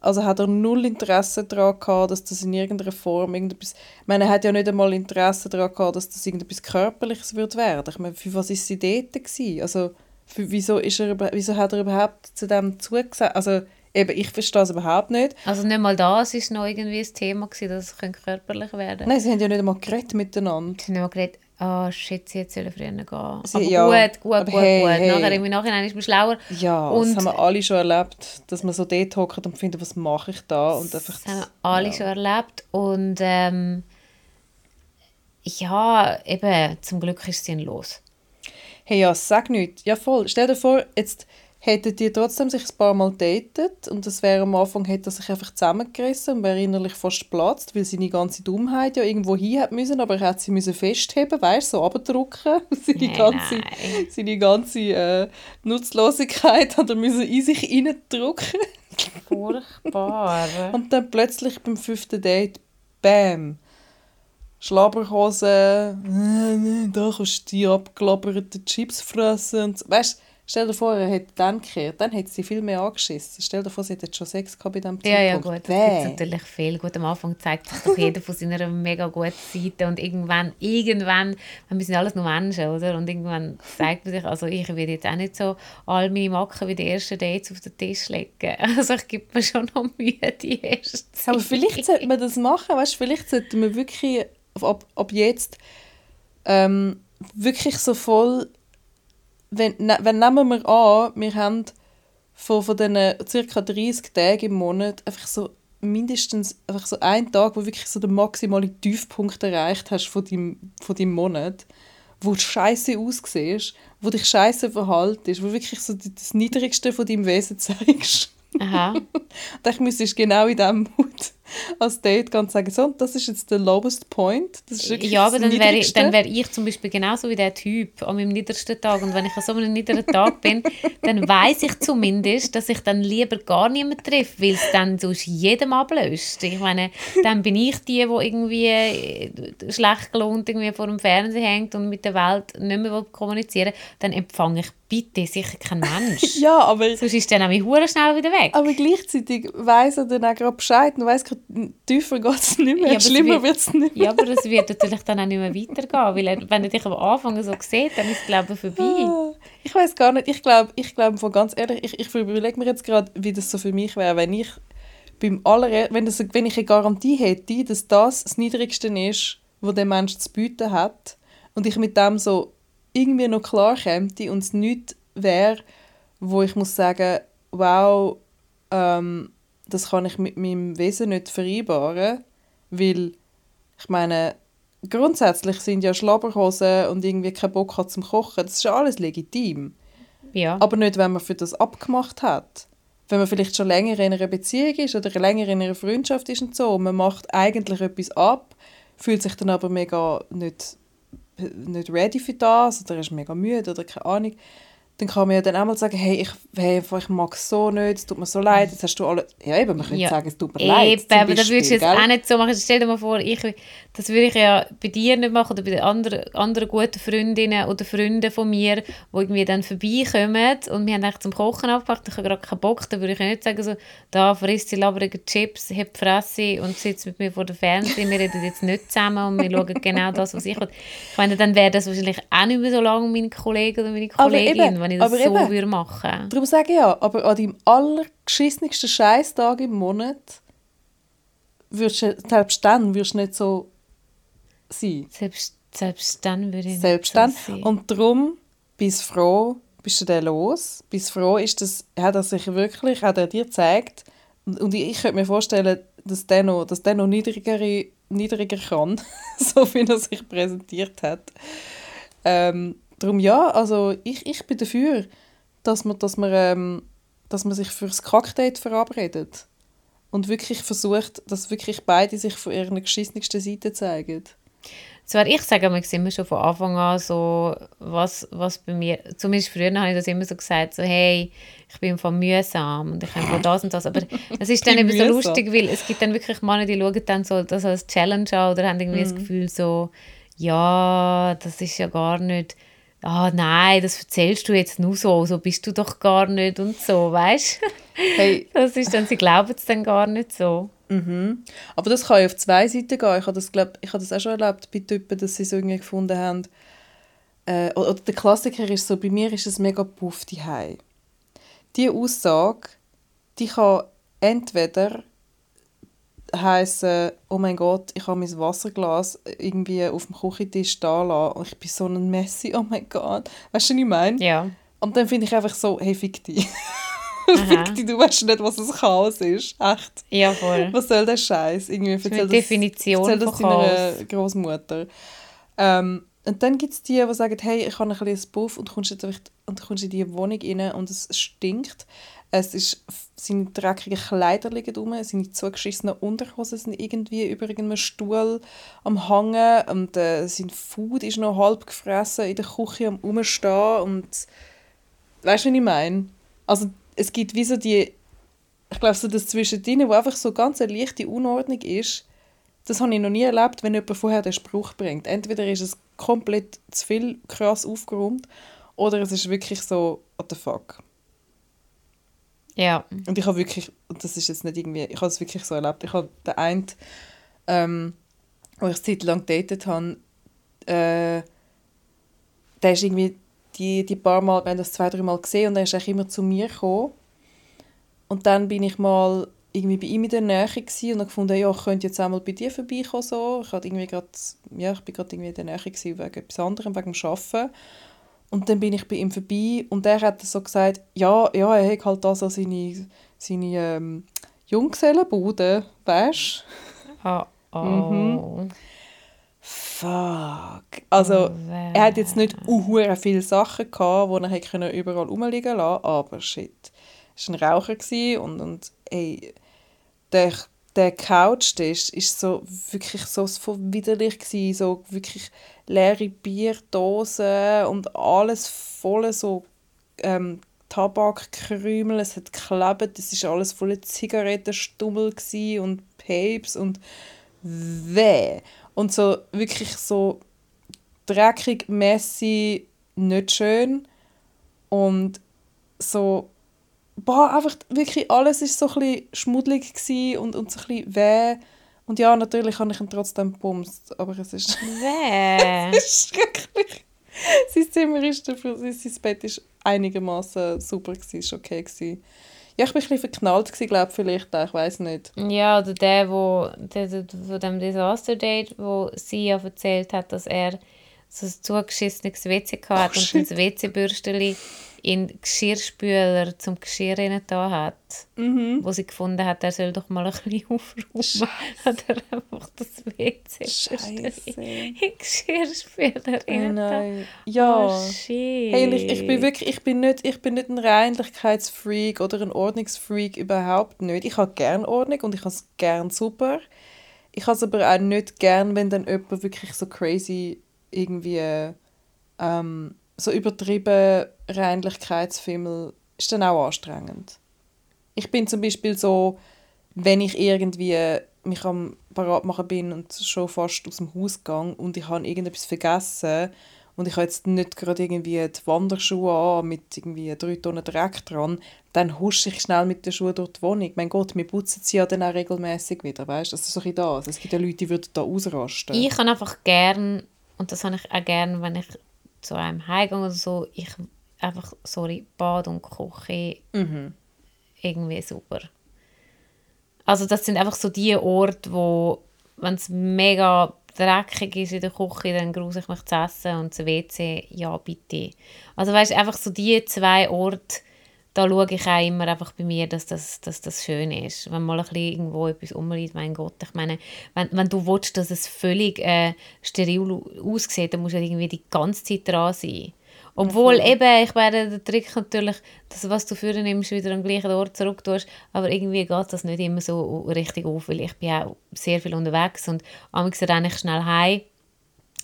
Also hat er null Interesse daran gehabt, dass das in irgendeiner Form irgendetwas... Ich meine, er hat ja nicht einmal Interesse daran gehabt, dass das irgendetwas Körperliches wird werden. Ich meine, für was ist sie dort gewesen? Also, für, wieso, ist er, wieso hat er überhaupt zu dem zugesagt? Also, eben, ich verstehe es überhaupt nicht. Also nicht mal das ist noch irgendwie ein Thema gewesen, dass es körperlich werden könnte. Nein, sie haben ja nicht einmal geredet miteinander. Sie haben nicht mal geredet, oh shit, sie hätte früher gehen Aber ja, gut, gut, aber gut, hey, gut. hey. Nachher, im Nachhinein ist man schlauer. Ja, Und- das haben wir alle schon erlebt, dass man so dort hockt und findet, was mache ich da? Und einfach, Das haben wir alle schon erlebt. Und ähm, ja, eben, zum Glück ist sie los. Hey, ja, sag nichts. Ja, voll. Stell dir vor, jetzt hätten die trotzdem sich ein paar Mal datet und das wäre am Anfang, hätte er sich einfach zusammengerissen und wäre innerlich fast geplatzt, weil seine ganze Dummheit ja irgendwo hin hat müssen, aber er hat sie müssen festheben, weißt du, so abdrücken. seine Nein, ganze, nein. seine ganze äh, Nutzlosigkeit hat er müssen in sich reindrücken. Furchtbar. Und dann plötzlich beim fünften Date, bam, Schlabberhose, da kannst du die abgelabberten Chips fressen. Und so. weißt, stell dir vor, er hätte dann gekehrt, dann hätte sie viel mehr angeschissen. Stell dir vor, sie hätte schon Sex gehabt bei diesem Ja, ja, Zeitpunkt. gut, das gibt Bäh. natürlich viel. Gut, am Anfang zeigt sich doch jeder von seiner mega guten Seite und irgendwann, irgendwann, wir sind alles nur Menschen, oder? Und irgendwann zeigt man sich, also ich will jetzt auch nicht so all meine Macken wie die ersten Dates auf den Tisch legen. Also ich gebe mir schon noch Mühe, die erste. Aber vielleicht sollte man das machen, weißt, vielleicht sollte man wirklich ab, ab jetzt ähm, wirklich so voll, wenn, wenn nehmen wir an, wir haben von, von diesen ca. 30 Tagen im Monat einfach so mindestens einfach so einen Tag, wo wirklich so den maximalen Tiefpunkt erreicht hast von deinem, von deinem Monat, wo du scheiße aussiehst, wo dich scheiße verhaltest, wo wirklich so das Niedrigste von deinem Wesen zeigst. Aha. Und ich müsstest genau in diesem Mut als Date ganz sagen, so, das ist jetzt der lowest point. Das ist Ja, aber dann wäre ich, dann wär ich zum Beispiel genauso wie der Typ an meinem niedersten Tag. Und wenn ich an so einem niederen Tag bin, dann weiß ich zumindest, dass ich dann lieber gar niemanden treffe, weil es dann sonst jedem ablöst. Ich meine, dann bin ich die, die irgendwie äh, schlecht gelohnt irgendwie vor dem Fernseher hängt und mit der Welt nicht mehr will kommunizieren Dann empfange ich bitte sicher keinen Mensch. Ja, aber, Sonst ist der nämlich schnell wieder weg. aber gleichzeitig weiss er dann auch gerade Bescheid und weiss gerade, tiefer geht es nicht mehr, Ja, es schlimmer wird- es nicht mehr. Ja, aber es wird natürlich dann auch nicht mehr weitergehen, weil er, wenn er dich am Anfang so sieht, dann ist es, glaube ich, vorbei. Ah, Ich weiß gar nicht, ich glaube, ich glaube von ganz ehrlich, ich, ich überlege mir jetzt gerade, wie das so für mich wäre, wenn ich beim aller, wenn, das, wenn ich eine Garantie hätte, dass das das Niedrigste ist, was der Mensch zu bieten hat und ich mit dem so irgendwie noch klar käme und es nichts wäre, wo ich muss sagen, wow, ähm, das kann ich mit meinem Wesen nicht vereinbaren, weil ich meine, grundsätzlich sind ja Schlabberhosen und irgendwie kein Bock hat zum Kochen, das ist ja alles legitim. Ja. Aber nicht, wenn man für das abgemacht hat. Wenn man vielleicht schon länger in einer Beziehung ist oder länger in einer Freundschaft ist und so, und man macht eigentlich etwas ab, fühlt sich dann aber mega nicht, nicht ready für das oder ist mega müde oder keine Ahnung, dann kann man ja dann auch mal sagen, hey, ich, hey, ich mag es so nicht, es tut mir so leid, jetzt hast du alle... Ja eben, man könnte Ja. sagen, es tut mir leid, Eben, aber das würdest du jetzt gell? auch nicht so machen. Stell dir mal vor, ich, das würde ich ja bei dir nicht machen oder bei den anderen, anderen guten Freundinnen oder Freunden von mir, die irgendwie dann vorbeikommen und wir haben eigentlich zum Kochen abgemacht, ich habe gerade keinen Bock, dann würde ich nicht sagen so, da frisst die labrige Chips, heb die Fresse und sitzt mit mir vor dem Fernsehen, wir reden jetzt nicht zusammen und wir schauen genau das, was ich will. Ich meine, dann wäre das wahrscheinlich auch nicht mehr so lange mein Kollege oder meine Aber Kollegin, eben, wenn ich das aber so eben. würde machen. Darum sage ich ja, aber an deinem allergeschissensten Scheißtag im Monat würdest du, selbst dann würdest du nicht so sein. Selbst, selbst dann würde ich nicht Selbst so dann. sein. Und darum, bist froh, bist du dann los. Bist froh, ist das, hat er sich wirklich, hat er dir gezeigt. Und, und ich, ich könnte mir vorstellen, dass der noch, dass der noch niedrigere, niedriger kann, so wie er sich präsentiert hat. Ähm, darum ja, also ich, ich bin dafür, dass man, dass man, ähm, dass man sich fürs Kackdate verabredet. Und wirklich versucht, dass wirklich beide sich von ihrer geschissensten Seite zeigen. zwar ich sage immer, immer schon von Anfang an so, was, was bei mir, zumindest früher habe ich das immer so gesagt, so hey, ich bin von mühsam und ich habe von das und das, aber es ist dann eben so lustig, weil es gibt dann wirklich Männer, die schauen dann so das als Challenge an oder haben irgendwie das Gefühl so, ja, das ist ja gar nicht, ah nein, das erzählst du jetzt nur so, so bist du doch gar nicht und so, weißt? Hey, Das ist dann, sie glauben es dann gar nicht so. aber das kann ja auf zwei Seiten gehen. Ich habe das, glaub, ich habe das auch schon erlebt bei Typen, dass sie so irgendwie gefunden haben, äh, oder der Klassiker ist so, bei mir ist es mega puff die Die Aussage, die kann entweder heißen, oh mein Gott, ich habe mein Wasserglas irgendwie auf dem Küchentisch da lassen und ich bin so ein Messi, oh mein Gott. Weißt du, was ich meine? Ja. Und dann finde ich einfach so, hey, fick dich. Fick dich, du weißt nicht, was ein Chaos ist. Echt. Ja, voll. Was soll der Scheiß? Irgendwie erzähl Definition erzähl das von deiner Großmutter. Ähm, und dann gibt es die, die sagen, hey, ich habe ein bisschen Puff und kommst, jetzt und kommst in die Wohnung rein und es stinkt. Es ist, seine dreckigen Kleider liegen rum, seine zugeschissenen Unterhosen sind irgendwie über irgendeinem Stuhl am Hangen und äh, sein Food ist noch halb gefressen in der Küche am Rumstehen und weißt du, was ich meine? Also es gibt wie so die, ich glaube so das Zwischendrin, wo einfach so ganz eine leichte Unordnung ist, das habe ich noch nie erlebt, wenn jemand vorher den Spruch bringt. Entweder ist es komplett zu viel krass aufgeräumt oder es ist wirklich so, what the fuck. Ja. Und ich habe wirklich, das ist jetzt nicht irgendwie, ich habe es wirklich so erlebt, ich habe den einen, ähm, wo ich eine Zeit lang gedatet habe, äh, der ist irgendwie die, die paar Mal, wir haben das zwei, drei Mal gesehen und er ist eigentlich immer zu mir gekommen. Und dann bin ich mal irgendwie bei ihm in der Nähe und habe gefunden, ja, ich könnte jetzt auch mal bei dir vorbeikommen. So. Ich, hatte irgendwie grad, ja, ich bin gerade in der Nähe wegen etwas anderem, wegen dem Arbeiten. Und dann bin ich bei ihm vorbei und er hat so gesagt, ja, ja er hat halt da so seine, seine ähm, Junggesellenbude, weißt du? Oh, oh. Mhm. Fuck. Also, Oh, er hat jetzt nicht uhuere viele Sachen gehabt, die er hätte überall rumliegen lassen aber shit. Er war ein Raucher und, und ey, der, der Couchtisch ist so wirklich so widerlich gewesen, so wirklich leere Bierdosen und alles voll so ähm, Tabakkrümel, es hat geklebt, es ist alles voller Zigarettenstummel und Papes und weh. Und so wirklich so dreckig, messy, nicht schön. Und so, boah, einfach wirklich alles ist so ein bisschen schmuddelig und, und so ein bisschen weh. Und ja, natürlich habe ich ihn trotzdem gebumst, aber es ist, Weh. es ist wirklich... Sein Zimmer ist dafür, sein Bett ist einigermaßen super gewesen, ist okay gewesen. Ja, ich bin ein bisschen verknallt glaube vielleicht auch, ich weiß nicht. Ja, oder der, wo, der, der, von dem Disaster Date, wo sie ja erzählt hat, dass er so ein zugeschissenes WC hatte und shit. ein WC-Bürsteli in den Geschirrspüler zum Geschirr rein da hat. Mhm. Wo sie gefunden hat, er soll doch mal ein bisschen aufräumen. Hat er einfach das Scheiße. in den Geschirrspüler Oh rein nein. Ja. Oh. Hey, und ich, ich bin wirklich, ich bin nicht, ich bin nicht ein Reinlichkeitsfreak oder ein Ordnungsfreak, überhaupt nicht. Ich habe gern Ordnung und ich habe es gern super. Ich habe es aber auch nicht gern, wenn dann jemand wirklich so crazy irgendwie ähm, so übertrieben Reinlichkeitsfimmel ist dann auch anstrengend. Ich bin zum Beispiel so, wenn ich irgendwie mich am parat machen bin und schon fast aus dem Haus gehe und ich habe irgendetwas vergessen und ich habe jetzt nicht gerade irgendwie die Wanderschuhe an mit irgendwie drei Tonnen Dreck dran, dann husche ich schnell mit den Schuhen durch die Wohnung. Mein Gott, wir putzen sie ja dann auch regelmäßig wieder, weißt? Das ist so ein bisschen das. Es gibt ja Leute, die würden da ausrasten. Ich kann einfach gern, und das habe ich auch gern, wenn ich zu einem heimgehe oder so, ich einfach, sorry, Bad und Küche Mhm. irgendwie super. Also das sind einfach so die Orte, wo, wenn es mega dreckig ist in der Küche, dann gruse ich mich zu essen und das WC, ja bitte. Also weißt einfach so die zwei Orte, da schaue ich auch immer einfach bei mir, dass das, dass das schön ist. Wenn mal ein bisschen irgendwo etwas umliegt, mein Gott, ich meine, wenn, wenn du willst, dass es völlig äh, steril aussieht, dann musst du ja irgendwie die ganze Zeit dran sein. Obwohl eben, ich meine, der Trick natürlich, dass was du führen nimmst, wieder am gleichen Ort zurück tust, aber irgendwie geht das nicht immer so richtig auf, weil ich bin auch sehr viel unterwegs und amigs renne ich schnell heim,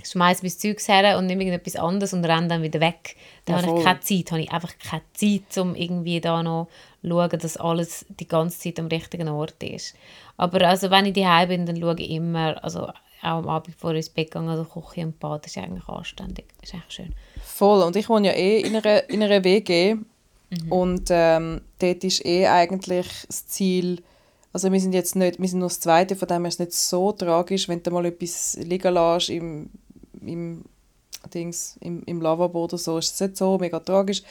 ich schmeiße mein Zeugs her und nehme irgendetwas anderes und renne dann wieder weg. Da Ja, habe voll. ich keine Zeit, habe ich einfach keine Zeit, um irgendwie da noch zu schauen, dass alles die ganze Zeit am richtigen Ort ist. Aber also, wenn ich daheim bin, dann schaue ich immer, also auch am Abend bevor ich ins Bett gehe, also Küche und Bad, das ist eigentlich anständig, das ist eigentlich schön. Voll. Und ich wohne ja eh in einer, in einer WG. Mhm. Und ähm, dort ist eh eigentlich das Ziel, also wir sind jetzt nicht, wir sind nur das Zweite, von dem her ist es nicht so tragisch, wenn du mal etwas liegen lässt im, im, Dings, im, im Lavabo oder so, ist es nicht so mega tragisch.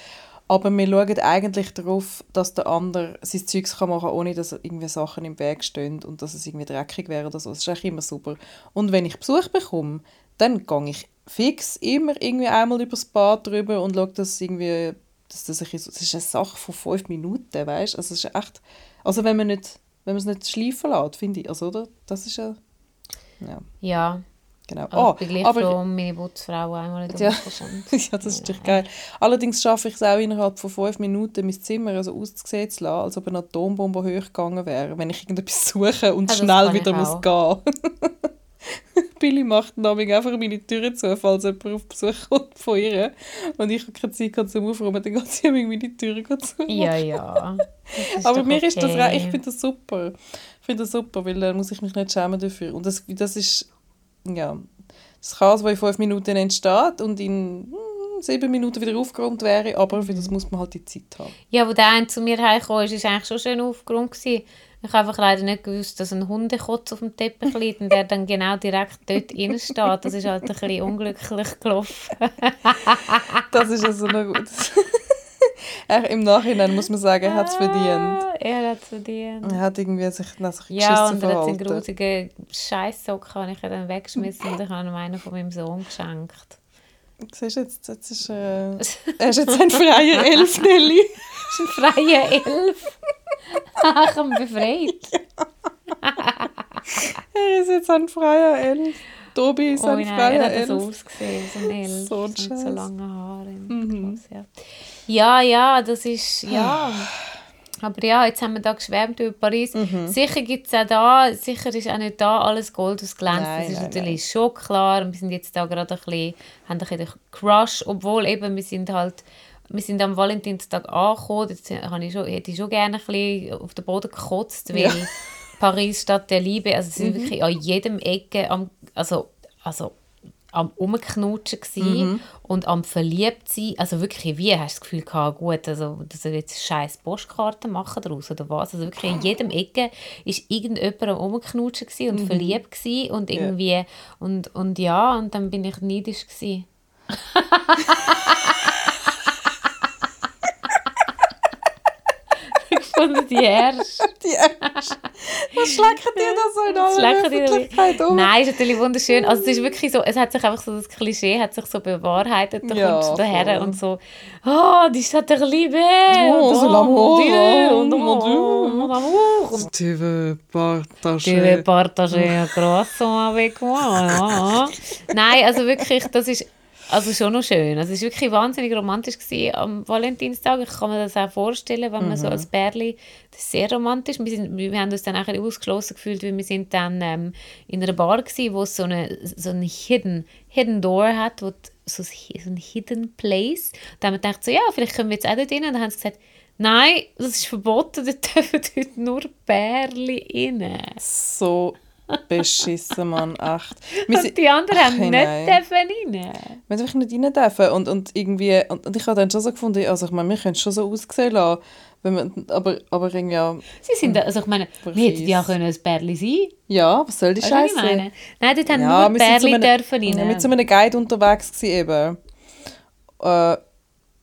Aber wir schauen eigentlich darauf, dass der andere sein Zeugs kann machen kann, ohne dass irgendwie Sachen im Weg stehen und dass es irgendwie dreckig wäre oder so. Das ist eigentlich immer super. Und wenn ich Besuch bekomme, dann gehe ich fix immer irgendwie einmal übers Bad drüber und schaue, dass irgendwie, dass das, ein bisschen das ist eine Sache von fünf Minuten, weißt? Also es ist echt, also wenn man nicht, wenn man es nicht schleifen lässt, finde ich, also oder? Das ist ja, ja, Ja, genau. aber Oh, ich bin gleich aber, froh, um meine Putzfrau einmal in der Ja. Ja, das ist natürlich geil. Allerdings schaffe ich es auch innerhalb von fünf Minuten, mein Zimmer also auszusehen zu lassen, als ob eine Atombombe hochgegangen wäre, wenn ich irgendetwas suche und Ah, das schnell wieder muss gehen. Billy macht nämlich einfach meine Türen zu, falls jemand auf Besuch kommt von ihr. Und ich habe keine Zeit zum Aufräumen, dann geht sie meine Türen zu. Ja, ja. Aber mir ist das, okay. re- ich finde das super. Ich finde das super, weil dann muss ich mich nicht schämen dafür. Und das, das ist, ja, das Chaos, das in fünf Minuten entsteht und in hm, sieben Minuten wieder aufgeräumt wäre, aber für das muss man halt die Zeit haben. Ja, wo der eine zu mir heimgekommen ist, war eigentlich schon schön aufgeräumt. gewesen. Ich habe einfach leider nicht gewusst, dass ein Hundekotz auf dem Teppich liegt und der dann genau direkt dort drin steht. Das ist halt ein bisschen unglücklich gelaufen. Das ist also noch gut. Äh, Im Nachhinein muss man sagen, er hat es verdient. Ah, Er hat es verdient. Er hat irgendwie sich nach sich Ja, und er hat seinen grusigen Scheisssocken habe ich dann weggeschmissen und ich habe ihm einen von meinem Sohn geschenkt. Siehst du, jetzt, jetzt ist, äh, er ist jetzt ein freier Elf, Nelly. Ist ein freier Elf. ich habe ihn befreit. Er ist jetzt ein freier Elf. Tobi ist Oh ein nein, freier er hat Elf. so ausgesehen, so ein Elf. So ein mit so Scheiß. lange Haare. Mhm. Ja. Ja, ja, das ist, ja. Aber ja, jetzt haben wir da geschwärmt über Paris. Mhm. Sicher gibt es auch da, sicher ist auch nicht da alles Gold aus Glänz. Nein, das ist nein, natürlich schon klar. Wir sind jetzt da gerade ein bisschen, haben ein bisschen den Crush, obwohl eben wir sind halt, wir sind am Valentinstag angekommen. Jetzt habe ich schon, hätte ich schon gerne ein bisschen auf den Boden gekotzt, weil Ja. Mhm. Paris Stadt der Liebe, also es sind wirklich an jedem Ecke am, also, also am Umknutschen Mhm. und am verliebt sein. Also wirklich, wie hast du das Gefühl gehabt, gut, also, dass er jetzt scheiß Postkarten machen daraus oder was? Also wirklich an jedem Ecke ist irgendjemand am Umknutschen und verliebt gsi und Mhm. Ja. irgendwie und, und ja, und dann bin ich neidisch gsi. ich fand die erst. Die Ärsche. Was schlecken die da so in aller Öffentlichkeit um? Nein, ist natürlich wunderschön. Also es ist wirklich so, es hat sich einfach so das Klischee hat sich so bewahrheitet. Da Ja, kommst du daher voll. und so, oh, die Stadt der Liebe. Oh, oh, l'amour, und mon Dieu. Tu veux partager. Tu veux partager un croissant avec moi? Nein, also wirklich, das ist also schon noch schön. Also es war wirklich wahnsinnig romantisch gewesen am Valentinstag. Ich kann mir das auch vorstellen, wenn man so als Bärli, das ist sehr romantisch. Wir, sind, wir haben uns dann auch ausgeschlossen gefühlt, weil wir sind dann ähm, in einer Bar gewesen, wo es so eine so eine hidden, hidden Door hat, wo so ein so ein hidden place. Da haben wir gedacht so, ja, vielleicht können wir jetzt auch dort rein. Und dann haben sie gesagt, nein, das ist verboten, dort dürfen heute nur Bärli rein. So beschissen, Mann, echt. Wir Und die anderen Ach, haben nicht nein. dürfen rein. Wir einfach nicht rein dürfen. Und, und irgendwie, und, und ich habe dann schon so gefunden, also ich meine, wir können es schon so aussehen lassen, wenn man, aber, aber irgendwie, ja, Sie sind, also ich meine, wir hätten ja können ein Bärli sein ja, was soll die Scheiße? Nein, dort haben Ja, nur wir Bärli einem- dürfen rein. Ja, mit so einem Guide unterwegs gewesen eben. Äh,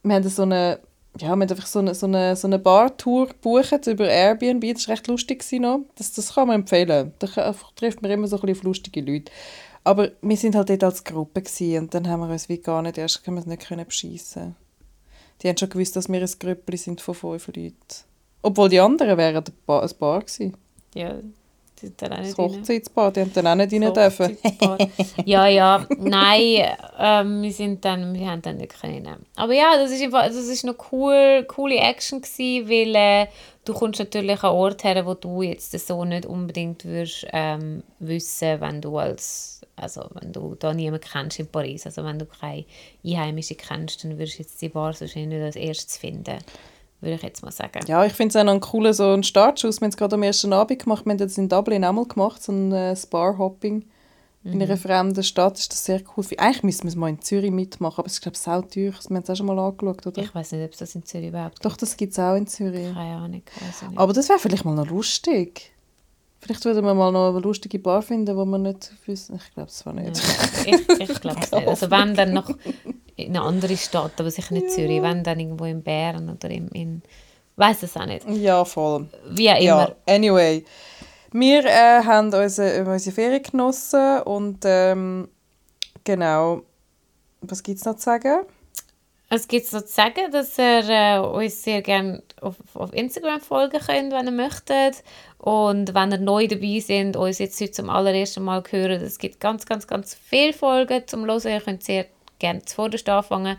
wir haben so eine, ja, wir haben einfach so eine, so eine, so eine Bar-Tour gebucht über Airbnb. Das war recht lustig noch. Das, das kann man empfehlen. Da trifft man immer so ein bisschen auf lustige Leute. Aber wir sind halt dort als Gruppe und dann haben wir uns wie gar nicht, erst können wir es nicht können beschissen. Die haben schon gewusst, dass wir ein Grüppli sind von fünf Leuten. Obwohl die anderen wären ein Bar gewesen. Ja, die sind dann auch Das nicht. Hochzeitsbar, die haben dann auch nicht rein dürfen. Hochzeitspaar. ja, ja, nein, ähm, wir sind dann, wir haben dann nicht können. Aber ja, das ist einfach, das ist noch cool, coole Action gewesen, weil äh, du kommst natürlich an Ort her, wo du jetzt so nicht unbedingt würdest, ähm, wissen, wenn du als, also wenn du da niemanden kennst in Paris, also wenn du keine Einheimische kennst, dann würdest du jetzt die Bar wahrscheinlich nicht als erstes finden, würde ich jetzt mal sagen. Ja, ich finde es auch noch einen coolen so einen Startschuss. Wir haben es gerade am ersten Abend gemacht. Wir haben das in Dublin auch mal gemacht, so ein äh, Spa-Hopping in einer fremden Stadt. Ist das sehr cool. Eigentlich müssen wir es mal in Zürich mitmachen, aber es ist, glaube ich, sau teuer. Wir haben es auch schon mal angeschaut, oder? Ich weiß nicht, ob es das in Zürich überhaupt Doch, das gibt es auch in Zürich. gibt. Keine Ahnung. Also nicht. Aber das wäre vielleicht mal noch lustig. Vielleicht würden wir mal noch eine lustige Bar finden, wo wir nicht wissen. Ich glaube es zwar nicht. ich ich glaube es nicht. Also wenn, dann noch in eine andere Stadt, aber sicher nicht Zürich. Wenn, dann irgendwo in Bern oder in... in weiß es auch nicht. Ja, voll. Wie auch immer. Ja, anyway. Wir äh, haben unsere, unsere Ferien genossen und ähm, genau, was gibt es noch zu sagen? Es gibt so zu sagen, dass ihr äh, uns sehr gerne auf, auf Instagram folgen könnt, wenn ihr möchtet. Und wenn ihr neu dabei sind, uns jetzt heute zum allerersten Mal hören, es gibt ganz, ganz, ganz viele Folgen zum Hören. Ihr könnt sehr gerne zuvorderst anfangen.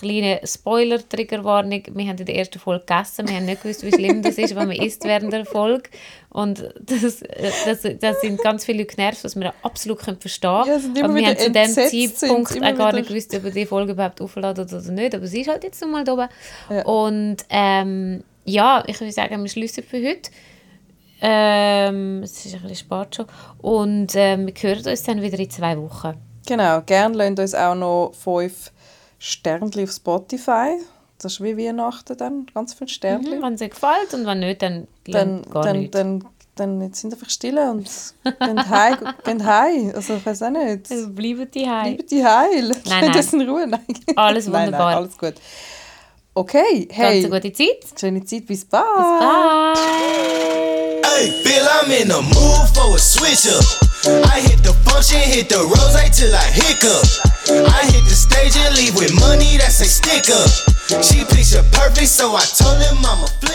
Kleine Spoiler-Triggerwarnung. Wir haben in der ersten Folge gegessen. Wir haben nicht gewusst, wie schlimm das ist, wenn man isst während der Folge. Und das, das, das sind ganz viele genervt, was wir absolut können verstehen Ja, sind immer Aber wir haben zu dem Zeitpunkt auch gar wieder- nicht gewusst, ob wir die Folge überhaupt aufladen oder nicht. Aber sie ist halt jetzt noch mal da oben. Ja. Und ähm, ja, ich würde sagen, wir schließen für heute. Ähm, es ist ein bisschen spät schon. Und ähm, wir hören uns dann wieder in zwei Wochen. Genau, gerne lasst uns auch noch fünf Sternchen auf Spotify. Das ist wie Weihnachten dann, ganz viele Sternchen. Wenn es euch gefällt und wenn nicht, dann, Dann, gar dann, nicht. dann, dann jetzt sind einfach still und gehen heim. gehen heim. Also ich weiß auch nicht. Also bleibt die heim. Bleiben die heil. Nein, Nein, nein. das in Ruhe. Nein. Alles Nein, wunderbar. Nein, alles gut. Okay, Ganz hey, eine gute Zeit. schöne Zeit, bis bald. Bye. Hey, Bill, I'm in the mood for a switch up. I hit the function, hit the rose till I hiccup. I hit the stage and leave with money that's a stick up. She picture perfect, so I told him I'm a flip.